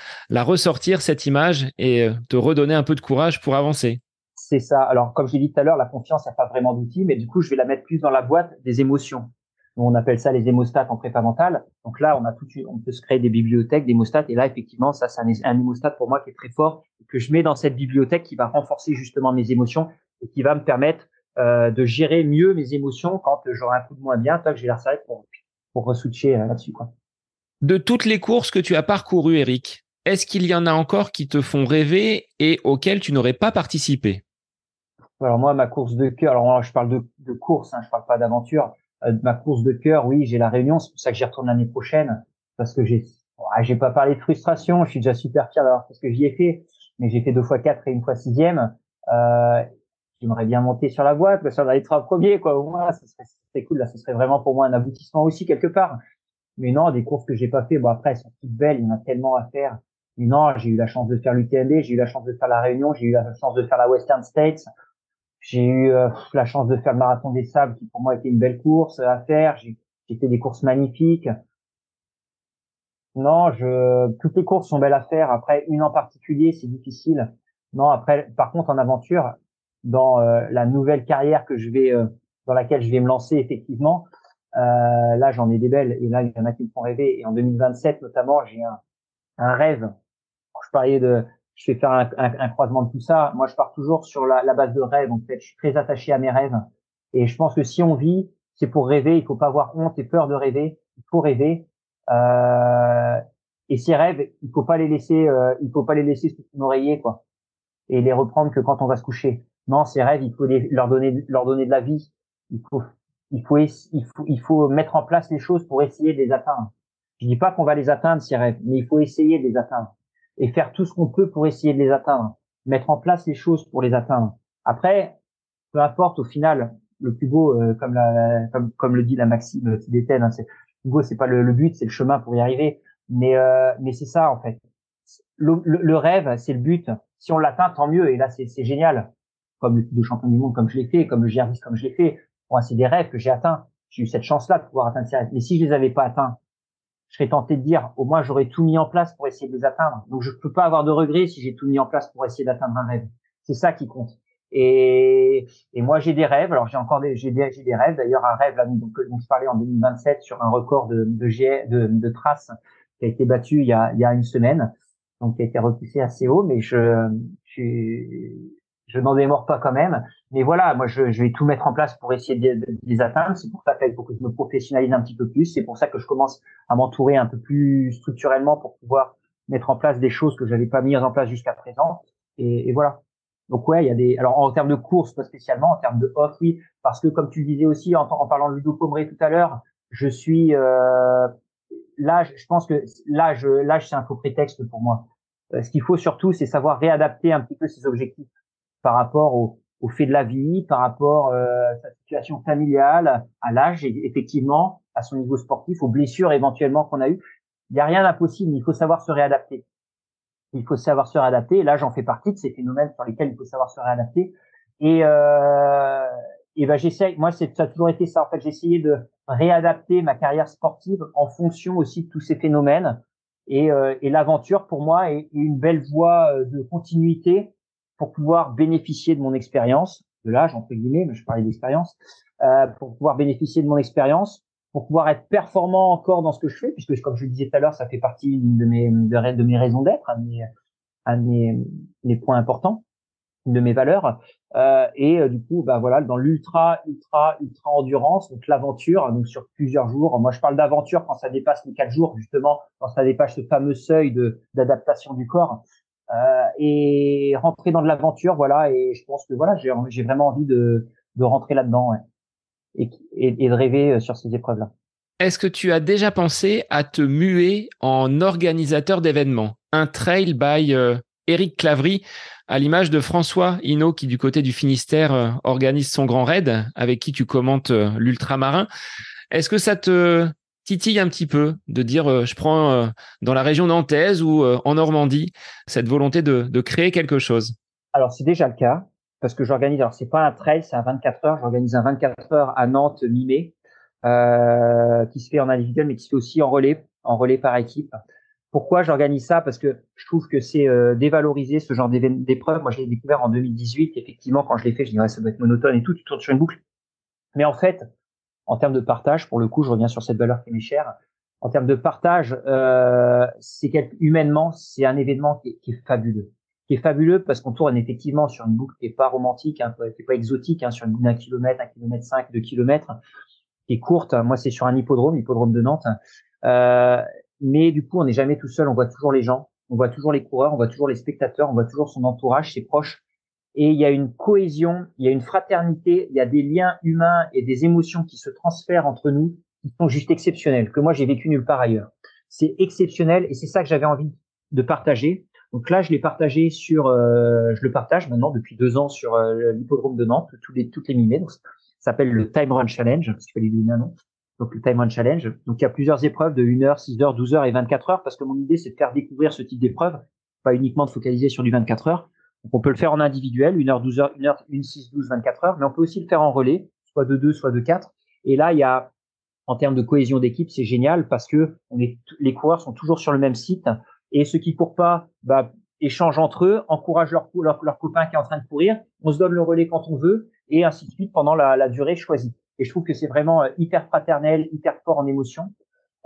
ressortir, cette image, et euh, te redonner un peu de courage pour avancer.
C'est ça. Alors, comme j'ai dit tout à l'heure, la confiance, il n'y a pas vraiment d'outil, mais du coup, je vais la mettre plus dans la boîte des émotions. On appelle ça les hémostats en prépa mentale. Donc là, on a tout, on peut se créer des bibliothèques d'hémostats. Et là, effectivement, ça, c'est un, un hémostat pour moi qui est très fort, que je mets dans cette bibliothèque qui va renforcer justement mes émotions et qui va me permettre euh, de gérer mieux mes émotions quand j'aurai un coup de moins bien, toi que j'ai l'air sérieux pour, pour reswitcher euh, là-dessus. Quoi.
De toutes les courses que tu as parcourues, Eric, est-ce qu'il y en a encore qui te font rêver et auxquelles tu n'aurais pas participé?
Alors moi, ma course de cœur, alors je parle de, de course, hein, je parle pas d'aventure. Euh, ma course de cœur, oui, j'ai la Réunion, c'est pour ça que j'y retourne l'année prochaine, parce que j'ai, j'ai pas parlé de frustration, je suis déjà super fier d'avoir fait ce que j'y ai fait, mais j'ai fait deux fois quatre et une fois sixième. Euh, j'aimerais bien monter sur la boîte, sur les trois premiers, quoi, au moins, ce serait, cool. Là, ce serait vraiment pour moi un aboutissement aussi quelque part. Mais non, des courses que j'ai pas fait, bon après, elles sont toutes belles, il y en a tellement à faire. Mais non, j'ai eu la chance de faire l'UTMB, j'ai eu la chance de faire la Réunion, j'ai eu la chance de faire la Western States, j'ai eu euh, la chance de faire le marathon des sables, qui pour moi était une belle course à faire. J'ai fait des courses magnifiques. Non, je, toutes les courses sont belles à faire. Après, une en particulier, c'est difficile. Non, après, par contre, en aventure, dans euh, la nouvelle carrière que je vais, euh, dans laquelle je vais me lancer effectivement. Euh, là, j'en ai des belles et là, il y en a qui me font rêver. Et en 2027, notamment, j'ai un, un rêve. Je parlais de, je vais faire un, un, croisement de tout ça. Moi, je pars toujours sur la, la, base de rêve. En fait, je suis très attaché à mes rêves. Et je pense que si on vit, c'est pour rêver. Il faut pas avoir honte et peur de rêver. Il faut rêver. Euh, et ces rêves, il faut pas les laisser, euh, il faut pas les laisser sous son oreiller, quoi. Et les reprendre que quand on va se coucher. Non, ces rêves, il faut les, leur donner, leur donner de la vie. Il faut, il faut, il faut, il faut mettre en place les choses pour essayer de les atteindre. Je dis pas qu'on va les atteindre ces rêves, mais il faut essayer de les atteindre et faire tout ce qu'on peut pour essayer de les atteindre, mettre en place les choses pour les atteindre. Après, peu importe au final, le plus beau, euh, comme, la, comme, comme le dit la maxime tibétaine, hein, c'est le plus beau, c'est pas le, le but, c'est le chemin pour y arriver. Mais, euh, mais c'est ça en fait. Le, le, rêve, c'est le but. Si on l'atteint, tant mieux. Et là, c'est génial. Comme le de champion du monde, comme je l'ai fait, comme le GR10, comme je l'ai fait. Moi, c'est des rêves que j'ai atteints. J'ai eu cette chance-là de pouvoir atteindre ces rêves. Mais si je les avais pas atteints, je serais tenté de dire, au moins, j'aurais tout mis en place pour essayer de les atteindre. Donc, je peux pas avoir de regrets si j'ai tout mis en place pour essayer d'atteindre un rêve. C'est ça qui compte. Et, et moi, j'ai des rêves. Alors, j'ai encore des, j'ai des, des rêves. D'ailleurs, un rêve là, dont, dont je parlais en 2027 sur un record de, de, de, de traces qui a été battu il y a, il y a une semaine, donc qui a été repoussé assez haut, mais je, je, je n'en démords pas quand même. Mais voilà, moi, je, je, vais tout mettre en place pour essayer de, les atteindre. C'est pour ça qu'il faut que je me professionnalise un petit peu plus. C'est pour ça que je commence à m'entourer un peu plus structurellement pour pouvoir mettre en place des choses que j'avais pas mises en place jusqu'à présent. Et, voilà. Donc ouais, il y a des. Alors en termes de course, pas spécialement. En termes de off, oui, parce que comme tu disais aussi en, en parlant de Ludo Pomeré tout à l'heure, je suis euh, là. Je pense que l'âge, l'âge, c'est un faux prétexte pour moi. Euh, ce qu'il faut surtout, c'est savoir réadapter un petit peu ses objectifs par rapport au, au fait de la vie, par rapport euh, à sa situation familiale, à l'âge, effectivement, à son niveau sportif, aux blessures éventuellement qu'on a eues. Il n'y a rien d'impossible. Il faut savoir se réadapter il faut savoir se réadapter. Et là, j'en fais partie de ces phénomènes sur lesquels il faut savoir se réadapter. Et, euh, et ben j'essaie. Moi, ça a toujours été ça. En fait, j'ai essayé de réadapter ma carrière sportive en fonction aussi de tous ces phénomènes. Et, euh, et l'aventure, pour moi, est, une belle voie euh, de continuité pour pouvoir bénéficier de mon expérience, de l'âge entre guillemets, mais je parlais d'expérience, euh, pour pouvoir bénéficier de mon expérience, pour pouvoir être performant encore dans ce que je fais, puisque comme je le disais tout à l'heure, ça fait partie de mes, de, de mes raisons d'être, un de mes, mes, points importants, de mes valeurs. Euh, et euh, du coup, bah voilà, dans l'ultra, ultra, ultra endurance, donc l'aventure, donc sur plusieurs jours. Moi, je parle d'aventure quand ça dépasse les quatre jours, justement, quand ça dépasse ce fameux seuil d'adaptation du corps. Euh, et rentrer dans de l'aventure, voilà. Et je pense que voilà, j'ai vraiment envie de, rentrer là-dedans. Et, de rêver euh, sur ces épreuves-là.
Est-ce que tu as déjà pensé à te muer en organisateur d'événements? Un trail by euh, Eric Clavry, à l'image de François Hinault qui du côté du Finistère euh, organise son grand raid, avec qui tu commentes l'ultramarin. Est-ce que ça te titille un petit peu de dire je prends dans la région nantaise ou en Normandie cette volonté de, de créer quelque chose
Alors c'est déjà le cas parce que j'organise, alors c'est pas un trail, c'est un 24 heures, j'organise un 24 heures à Nantes mi-mai, euh, qui se fait en individuel, mais qui se fait aussi en relais, en relais par équipe. Pourquoi j'organise ça? Parce que je trouve que c'est euh, dévaloriser ce genre d'épreuve. Moi, je l'ai découvert en 2018. Effectivement, quand je l'ai fait, je dirais ça doit être monotone et tout, tu tournes sur une boucle. Mais en fait, en termes de partage, pour le coup, je reviens sur cette valeur qui m'est chère. En termes de partage, euh, c'est humainement, c'est un événement qui est fabuleux qui est fabuleux parce qu'on tourne effectivement sur une boucle qui est pas romantique, hein, qui est pas exotique, hein, sur une boucle d'un kilomètre, un kilomètre cinq, deux kilomètres, qui est courte. Moi, c'est sur un hippodrome, hippodrome de Nantes. Euh, mais du coup, on n'est jamais tout seul. On voit toujours les gens, on voit toujours les coureurs, on voit toujours les spectateurs, on voit toujours son entourage, ses proches. Et il y a une cohésion, il y a une fraternité, il y a des liens humains et des émotions qui se transfèrent entre nous qui sont juste exceptionnels, que moi j'ai vécu nulle part ailleurs. C'est exceptionnel et c'est ça que j'avais envie de partager. Donc là, je l'ai partagé sur, euh, je le partage maintenant depuis deux ans sur euh, l'hippodrome de Nantes, tous les, toutes les mi-mai. Donc, ça s'appelle le Time Run Challenge, parce qu'il fallait donner un nom. Donc, le Time Run Challenge. Donc, il y a plusieurs épreuves de 1 heure, 6 heures, 12 heures et 24 heures, parce que mon idée, c'est de faire découvrir ce type d'épreuve, pas uniquement de focaliser sur du 24 heures. On peut le faire en individuel, 1 heure, 12 heures, 1 heure, 1, 6, 12, 24 heures, mais on peut aussi le faire en relais, soit de 2, soit de 4. Et là, il y a, en termes de cohésion d'équipe, c'est génial parce que les coureurs sont toujours sur le même site. Et ceux qui courent pas, bah, échangent entre eux, encouragent leur, leur, copain qui est en train de courir, on se donne le relais quand on veut, et ainsi de suite pendant la, durée choisie. Et je trouve que c'est vraiment euh, hyper fraternel, hyper fort en émotion.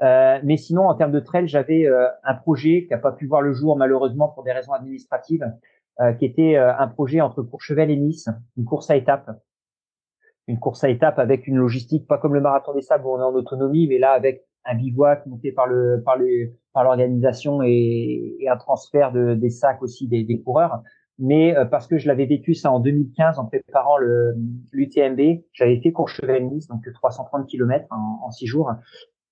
Euh, mais sinon, en termes de trail, j'avais euh, un projet qui n'a pas pu voir le jour malheureusement pour des raisons administratives, qui était euh, un projet entre Courchevel et Nice, une course à étapes. Une course à étapes avec une logistique, pas comme le marathon des sables où on est en autonomie, mais là avec un bivouac monté par le par par l'organisation et, et, un transfert de, des sacs aussi des, des coureurs. Mais euh, parce que je l'avais vécu ça en 2015 en préparant le l'UTMB, j'avais fait Courchevel-Nice, donc 330 km en, en six jours.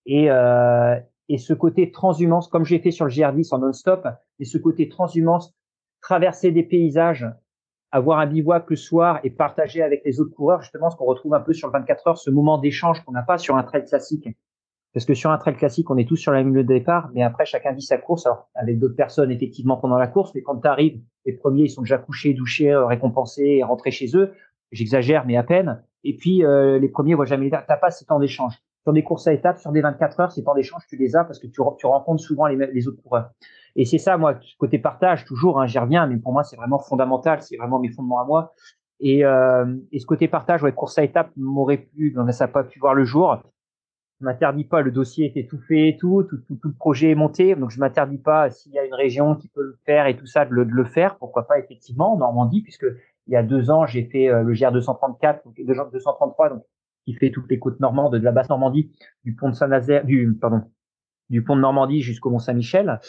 Et, euh, et ce côté transhumance, comme j'ai fait sur le GR10 en non-stop, et ce côté transhumance, traverser des paysages, avoir un bivouac le soir et partager avec les autres coureurs, justement, ce qu'on retrouve un peu sur le 24 heures, ce moment d'échange qu'on n'a pas sur un trail classique. Parce que sur un trail classique, on est tous sur la ligne de départ, mais après, chacun vit sa course, alors avec d'autres personnes, effectivement, pendant la course, mais quand tu arrives, les premiers, ils sont déjà couchés, douchés, euh, récompensés rentrés chez eux. J'exagère, mais à peine. Et puis, euh, les premiers voient jamais, t'as pas ces temps d'échange. Sur des courses à étapes, sur des 24 heures, ces temps d'échange, tu les as parce que tu, rencontres souvent les, autres coureurs. Et c'est ça, moi, côté partage, toujours, hein, j'y reviens, mais pour moi, c'est vraiment fondamental, c'est vraiment mes fondements à moi. Et, euh, et ce côté partage, ouais, course à étapes m'aurait plu, ça n'a pas pu voir le jour. Je m'interdis pas, le dossier est étouffé et tout, tout, tout, tout, le projet est monté, donc je m'interdis pas, s'il y a une région qui peut le faire et tout ça, de le, de le faire, pourquoi pas effectivement en Normandie, puisque il y a deux ans, j'ai fait euh, le GR 234, donc 233, donc qui fait toutes les côtes normandes de la basse Normandie, du pont de Saint-Nazaire, du pardon, du pont de Normandie jusqu'au Mont Saint-Michel.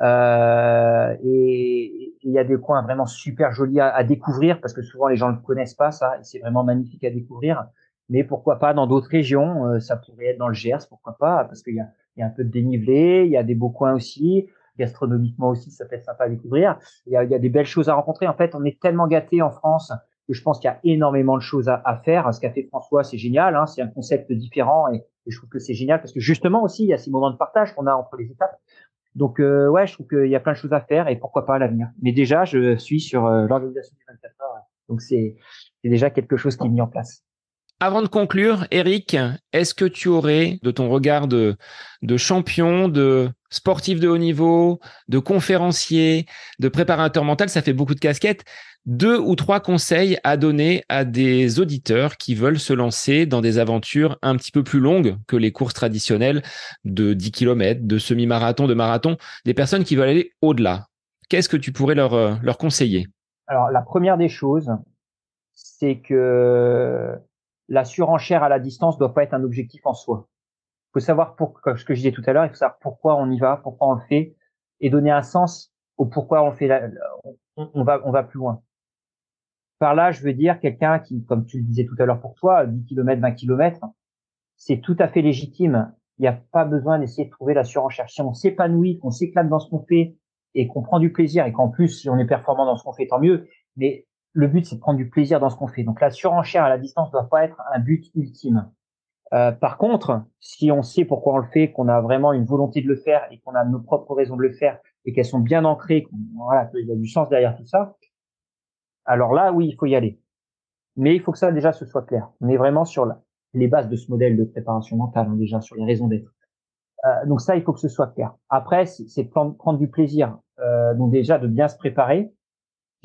Euh, et il y a des coins vraiment super jolis à, à, découvrir parce que souvent les gens ne connaissent pas ça. C'est vraiment magnifique à découvrir. Mais pourquoi pas dans d'autres régions euh, Ça pourrait être dans le Gers, pourquoi pas Parce qu'il y a, y a un peu de dénivelé, il y a des beaux coins aussi gastronomiquement aussi, ça peut être sympa à découvrir. Il y a, y a des belles choses à rencontrer. En fait, on est tellement gâté en France que je pense qu'il y a énormément de choses à, à faire. Ce qu'a fait François, c'est génial. Hein, c'est un concept différent et, et je trouve que c'est génial parce que justement aussi, il y a ces moments de partage qu'on a entre les étapes. Donc euh, ouais, je trouve qu'il y a plein de choses à faire et pourquoi pas à l'avenir. Mais déjà, je suis sur euh, l'organisation du 24 heures, donc c'est déjà quelque chose qui est mis en place.
Avant de conclure, Eric, est-ce que tu aurais, de ton regard de, de champion, de sportif de haut niveau, de conférencier, de préparateur mental, ça fait beaucoup de casquettes, deux ou trois conseils à donner à des auditeurs qui veulent se lancer dans des aventures un petit peu plus longues que les courses traditionnelles de 10 km, de semi-marathon, de marathon, des personnes qui veulent aller au-delà. Qu'est-ce que tu pourrais leur, euh, leur conseiller?
Alors, la première des choses, c'est que la surenchère à la distance doit pas être un objectif en soi. Il faut savoir pour, ce que je disais tout à l'heure, il faut savoir pourquoi on y va, pourquoi on le fait, et donner un sens au pourquoi on fait. La, on, va, on va plus loin. Par là, je veux dire quelqu'un qui, comme tu le disais tout à l'heure pour toi, 10 km, 20 km, c'est tout à fait légitime. Il n'y a pas besoin d'essayer de trouver la surenchère. Si on s'épanouit, qu'on s'éclate dans ce qu'on fait et qu'on prend du plaisir et qu'en plus, si on est performant dans ce qu'on fait, tant mieux. Mais le but, c'est de prendre du plaisir dans ce qu'on fait. Donc la surenchère à la distance ne doit pas être un but ultime. Euh, par contre, si on sait pourquoi on le fait, qu'on a vraiment une volonté de le faire et qu'on a nos propres raisons de le faire et qu'elles sont bien ancrées, voilà, qu'il y a du sens derrière tout ça, alors là, oui, il faut y aller. Mais il faut que ça déjà se soit clair. On est vraiment sur les bases de ce modèle de préparation mentale, hein, déjà sur les raisons d'être. Euh, donc ça, il faut que ce soit clair. Après, c'est prendre, prendre, du plaisir. Euh, donc déjà de bien se préparer,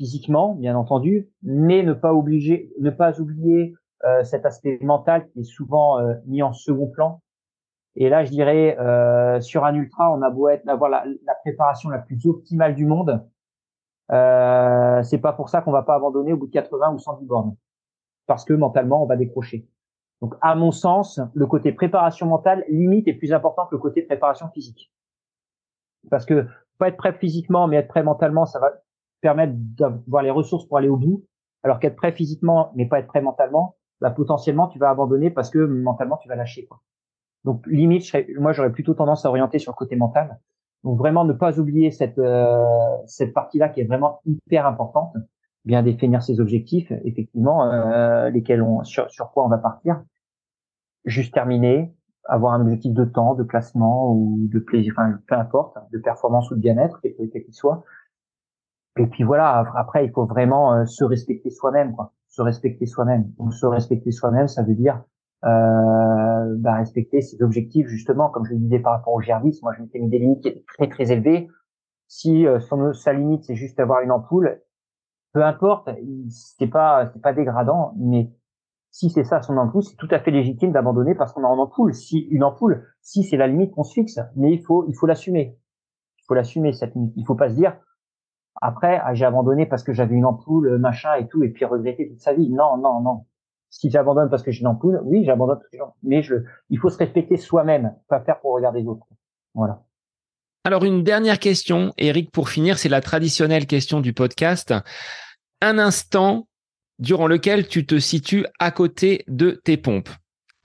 physiquement, bien entendu, mais ne pas obliger, ne pas oublier euh, cet aspect mental qui est souvent euh, mis en second plan. Et là, je dirais, euh, sur un ultra, on a beau être avoir la, la préparation la plus optimale du monde, euh, c'est pas pour ça qu'on va pas abandonner au bout de 80 ou 110 bornes, parce que mentalement, on va décrocher. Donc, à mon sens, le côté préparation mentale limite est plus important que le côté préparation physique, parce que pas être prêt physiquement, mais être prêt mentalement, ça va permettre d'avoir les ressources pour aller au bout, alors qu'être prêt physiquement mais pas être prêt mentalement, bah, potentiellement tu vas abandonner parce que mentalement tu vas lâcher. Quoi. Donc limite, moi j'aurais plutôt tendance à orienter sur le côté mental. Donc vraiment ne pas oublier cette euh, cette partie-là qui est vraiment hyper importante. Bien définir ses objectifs, effectivement, euh, lesquels on sur, sur quoi on va partir. Juste terminer, avoir un objectif de temps, de classement ou de plaisir, enfin peu importe, de performance ou de bien-être, quel qu'il soit et puis voilà, après, il faut vraiment euh, se respecter soi-même, quoi. Se respecter soi-même. Donc, se respecter soi-même, ça veut dire euh, bah, respecter ses objectifs, justement, comme je le disais par rapport au GR10. Moi, je m'étais mis des limites très, très élevées. Si euh, son, sa limite, c'est juste avoir une ampoule, peu importe, c'est pas, c'est pas dégradant, mais si c'est ça son ampoule, c'est tout à fait légitime d'abandonner parce qu'on a une ampoule. Si une ampoule, si c'est la limite qu'on se fixe, mais il faut, il faut l'assumer. Il faut l'assumer cette limite. Il faut pas se dire, après, ah, j'ai abandonné parce que j'avais une ampoule, euh, machin et tout, et puis regretter toute sa vie. Non, non, non. Si j'abandonne parce que j'ai une ampoule, oui, j'abandonne toutes les gens. Mais je, il faut se respecter soi-même, pas faire pour regarder les autres. Voilà.
Alors une dernière question, Eric, pour finir, c'est la traditionnelle question du podcast. Un instant durant lequel tu te situes à côté de tes pompes.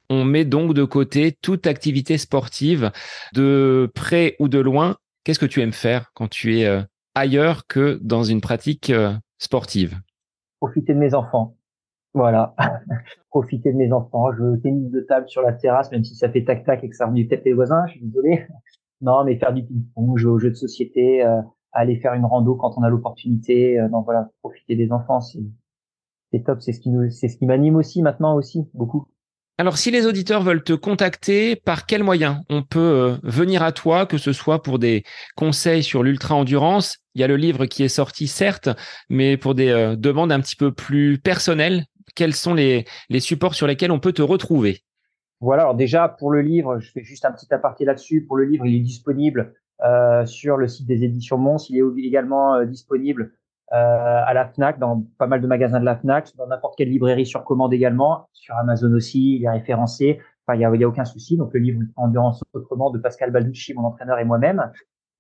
On met donc de côté toute activité sportive de près ou de loin. Qu'est-ce que tu aimes faire quand tu es euh, ailleurs que dans une pratique euh, sportive
Profiter de mes enfants. Voilà. Profiter de mes enfants. Je tennis de table sur la terrasse, même si ça fait tac-tac et que ça remue peut-être les voisins, je suis désolé. Non, mais faire du ping-pong, jouer aux jeux de société, euh, aller faire une rando quand on a l'opportunité. Euh, donc voilà, profiter des enfants, c'est top, c'est ce qui nous, c'est ce qui m'anime aussi maintenant aussi beaucoup.
Alors, si les auditeurs veulent te contacter, par quel moyen on peut euh, venir à toi, que ce soit pour des conseils sur l'ultra-endurance? Il y a le livre qui est sorti, certes, mais pour des euh, demandes un petit peu plus personnelles, quels sont les, supports sur lesquels on peut te retrouver?
Voilà, alors déjà, pour le livre, je fais juste un petit aparté là-dessus. Pour le livre, il est disponible euh, sur le site des éditions Mons. Il est également disponible à la Fnac, dans pas mal de magasins de la Fnac, dans n'importe quelle librairie sur commande également, sur Amazon aussi, il est référencé. Enfin, il y a, a aucun souci. Donc le livre Endurance autrement de Pascal Balducci, mon entraîneur et moi-même.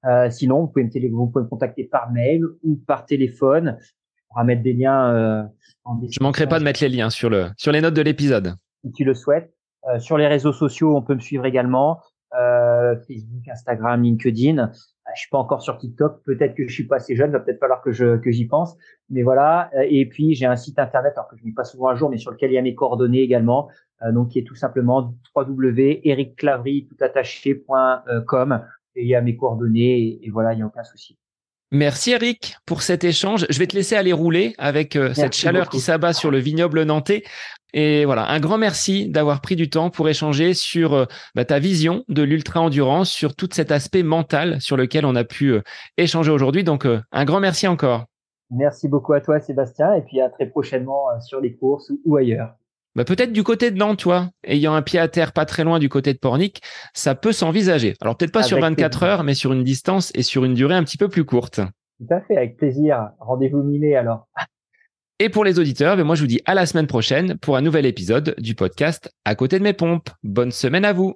Euh, sinon, vous pouvez, me télé vous pouvez me contacter par mail ou par téléphone. On va mettre des liens. Euh,
en Je manquerai pas de mettre les liens sur le sur les notes de l'épisode.
Si tu le souhaites. Euh, sur les réseaux sociaux, on peut me suivre également. Euh, Facebook, Instagram, LinkedIn. Ah, je suis pas encore sur TikTok. Peut-être que je suis pas assez jeune. Va peut-être falloir que je que j'y pense. Mais voilà. Euh, et puis j'ai un site internet, alors que je mets pas souvent un jour, mais sur lequel il y a mes coordonnées également. Euh, donc qui est tout simplement www.ericclavry.com et il y a mes coordonnées et, voilà, il y a aucun souci.
Merci Eric pour cet échange. Je vais te laisser aller rouler avec euh, cette chaleur qui s'abat sur le vignoble nantais. Et voilà, un grand merci d'avoir pris du temps pour échanger sur euh, bah, ta vision de l'ultra-endurance, sur tout cet aspect mental sur lequel on a pu euh, échanger aujourd'hui. Donc, un grand merci encore.
Merci beaucoup à toi, Sébastien, et puis à très prochainement sur les courses ou, ailleurs.
Bah peut-être du côté de Nantes, toi, ayant un pied à terre pas très loin du côté de Pornic, ça peut s'envisager. Alors peut-être pas sur 24 heures, mais sur une distance et sur une durée un petit peu plus courte.
Tout à fait, avec plaisir. Rendez-vous miné alors.
Et pour les auditeurs, ben moi je vous dis à la semaine prochaine pour un nouvel épisode du podcast À côté de mes pompes. Bonne semaine à vous.